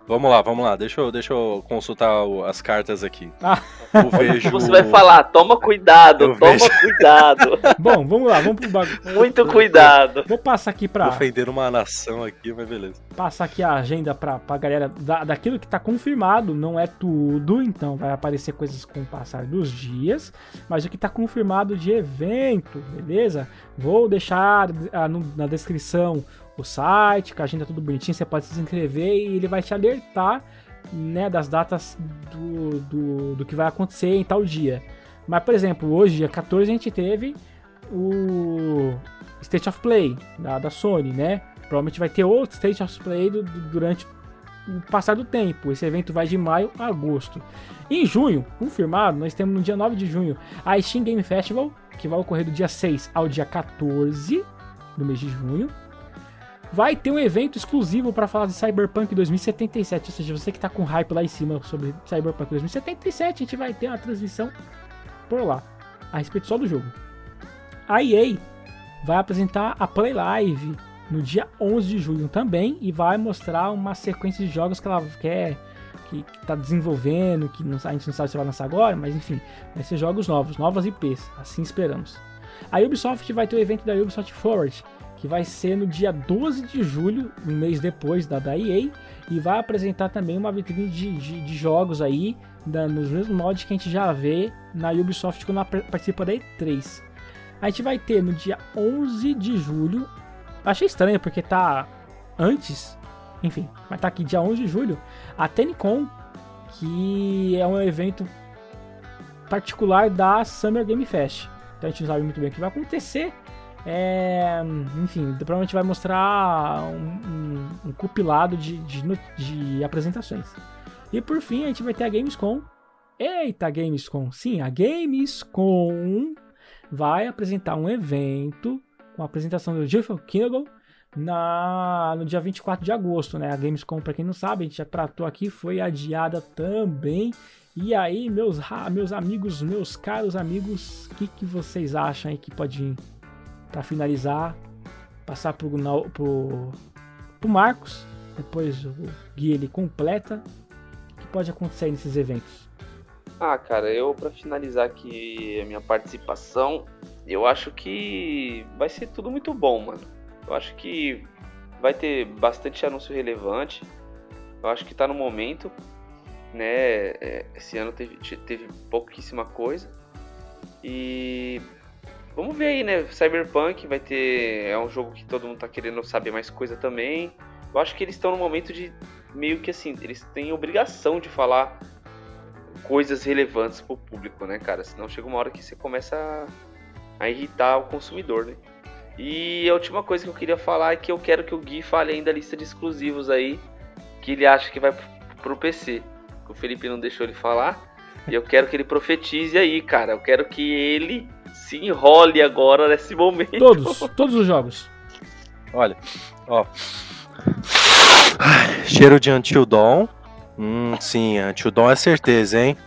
Vamos lá, vamos lá. Deixa eu, deixa eu consultar o- as cartas aqui. Ah. Eu vejo. Você vai falar, toma cuidado, Eu toma vejo. cuidado, Bom, vamos lá, vamos pro bagulho. muito cuidado. Vou passar aqui pra. Ofendendo uma nação aqui, mas beleza. passar aqui a agenda pra, pra galera da, daquilo que tá confirmado, não é tudo, então vai aparecer coisas com o passar dos dias, mas o que tá confirmado de evento, beleza? Vou deixar ah, no- na descrição o site, com a agenda tudo bonitinho, você pode se inscrever e ele vai te alertar né, das datas do, do, do que vai acontecer em tal dia. Mas, por exemplo, hoje, dia 14, a gente teve o State of Play da, da Sony, né? Provavelmente vai ter outro State of Play do- do- durante o passar do tempo. Esse evento vai de maio a agosto. Em junho, confirmado, nós temos no dia 9 de junho a Steam Game Festival, que vai ocorrer do dia 6 ao dia 14 do mês de junho. Vai ter um evento exclusivo para falar de Cyberpunk 2077, ou seja, você que tá com hype lá em cima sobre Cyberpunk 2077, a gente vai ter uma transmissão por lá, a respeito só do jogo. A EA vai apresentar a Play Live no dia 11 de junho também e vai mostrar uma sequência de jogos que ela quer que, que tá desenvolvendo, que não, a gente não sabe se vai lançar agora, mas enfim, vai ser jogos novos, novas IPs, assim esperamos. A Ubisoft vai ter o evento da Ubisoft Forward, que vai ser no dia 12 de julho, um mês depois da, da EA, e vai apresentar também uma vitrine de, de, de jogos aí, da- nos mesmos mods que a gente já vê na Ubisoft quando participa da E3. A gente vai ter no dia 11 de julho. Achei estranho porque tá antes. Enfim, mas tá aqui dia 11 de julho. A TenCon, que é um evento particular da Summer Game Fest. Então a gente não sabe muito bem o que vai acontecer. É, enfim, provavelmente vai mostrar um, um- um compilado de, de, de apresentações. E por fim, a gente vai ter a Gamescom. Eita, Gamescom! Sim, a Gamescom vai apresentar um evento com a apresentação do Jeff Kinnagle na, no dia 24 de agosto, né? A Gamescom, para quem não sabe, a gente já tratou aqui, foi adiada também. E aí, meus, meus amigos, meus caros amigos, o que, que vocês acham aí que pode, para finalizar, passar pro, pro, pro Marcos, depois o Gui ele completa, o que pode acontecer nesses eventos? Ah, cara, eu pra finalizar aqui a minha participação, eu acho que vai ser tudo muito bom, mano. Eu acho que vai ter bastante anúncio relevante. Eu acho que tá no momento, né? É, Esse ano teve, te- teve pouquíssima coisa. E vamos ver aí, né? Cyberpunk vai ter. É um jogo que todo mundo tá querendo saber mais coisa também. Eu acho que eles estão no momento de meio que assim, eles têm obrigação de falar coisas relevantes pro público, né, cara? Senão chega uma hora que você começa a, a irritar o consumidor, né? E a última coisa que eu queria falar é que eu quero que o Gui fale ainda a lista de exclusivos aí, que ele acha que vai pro- PC. O Felipe não deixou ele falar. E eu quero que ele profetize aí, cara. Eu quero que ele se enrole agora nesse momento. Todos, todos os jogos. Olha, ó. Cheiro de Until Dawn. Hum, sim, Until Dawn é certeza, hein?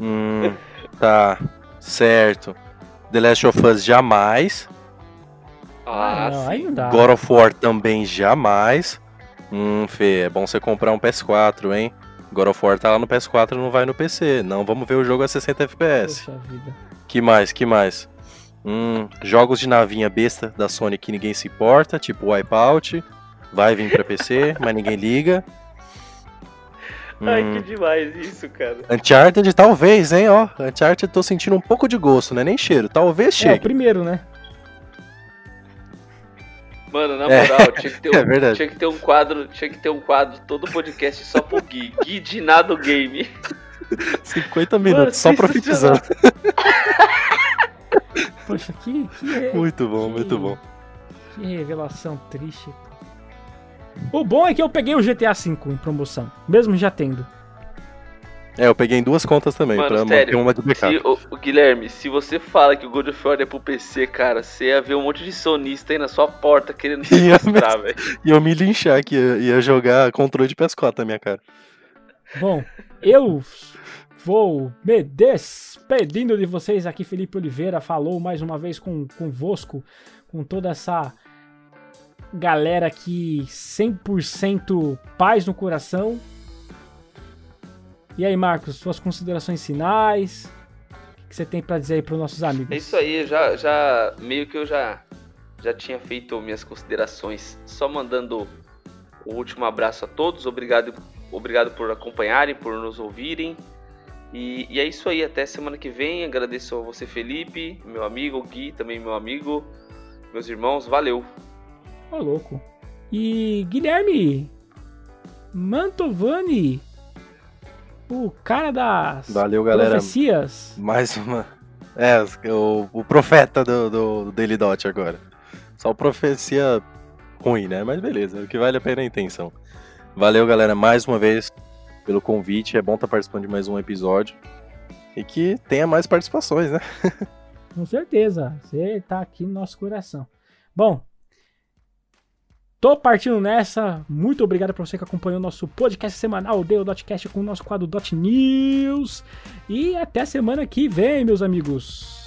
Hum, tá. Certo. The Last of Us jamais. Ah, não, sim. não. God of War também jamais. Hum, Fê, é bom você comprar um PS4, hein? God of War tá lá no PS4 e não vai no PC. Não, vamos ver o jogo a 60 FPS. Poxa vida. Que mais, que mais? Hum, jogos de navinha besta da Sony que ninguém se importa, tipo Wipeout. Vai vir pra PC, mas ninguém liga. Ai, Hum, que demais isso, cara. Uncharted, talvez, hein, ó. Uncharted, tô sentindo um pouco de gosto, né? Nem cheiro. Talvez É, o primeiro, né? Mano, na moral, é, tinha, que ter um, é verdade. tinha que ter um quadro, tinha que ter um quadro todo podcast só pro Gui, Gui de nada game. 50 minutos, Mano, só profetizando. Poxa, que, que Muito bom, que, muito bom. Que revelação triste. O bom é que eu peguei o GTA V em promoção, mesmo já tendo. É, eu peguei em duas contas também, Mano, pra sério, manter uma de backup. Se, o, o Guilherme, se você fala que o God of War é pro PC, cara, você ia ver um monte de sonista aí na sua porta querendo te mostrar, velho. E eu me linchar que ia, ia jogar controle de PS4 na minha cara. Bom, eu vou me despedindo de vocês aqui, Felipe Oliveira falou mais uma vez com convosco, com toda essa galera aqui 100% paz no coração. E aí, Marcos, suas considerações finais? O que você tem para dizer aí para os nossos amigos? É isso aí, já, já meio que eu já já tinha feito minhas considerações, só mandando o último abraço a todos, obrigado, obrigado por acompanharem, por nos ouvirem. E, e, é isso aí, até semana que vem. Agradeço a você, Felipe, meu amigo, Gui, também meu amigo, meus irmãos, valeu. Ô, louco. E Guilherme Mantovani, o cara das Valeu, galera. profecias. Mais uma. É, o, o profeta do, do, do Daily Dot agora. Só profecia ruim, né? Mas beleza, o que vale a pena é a intenção. Valeu, galera, mais uma vez pelo convite. É bom estar tá participando de mais um episódio. E que tenha mais participações, né? Com certeza. Você tá aqui no nosso coração. Bom, Tô partindo nessa. Muito obrigado para você que acompanhou o nosso podcast semanal, o Dotcast, com o nosso quadro Dot News. E até semana que vem, meus amigos.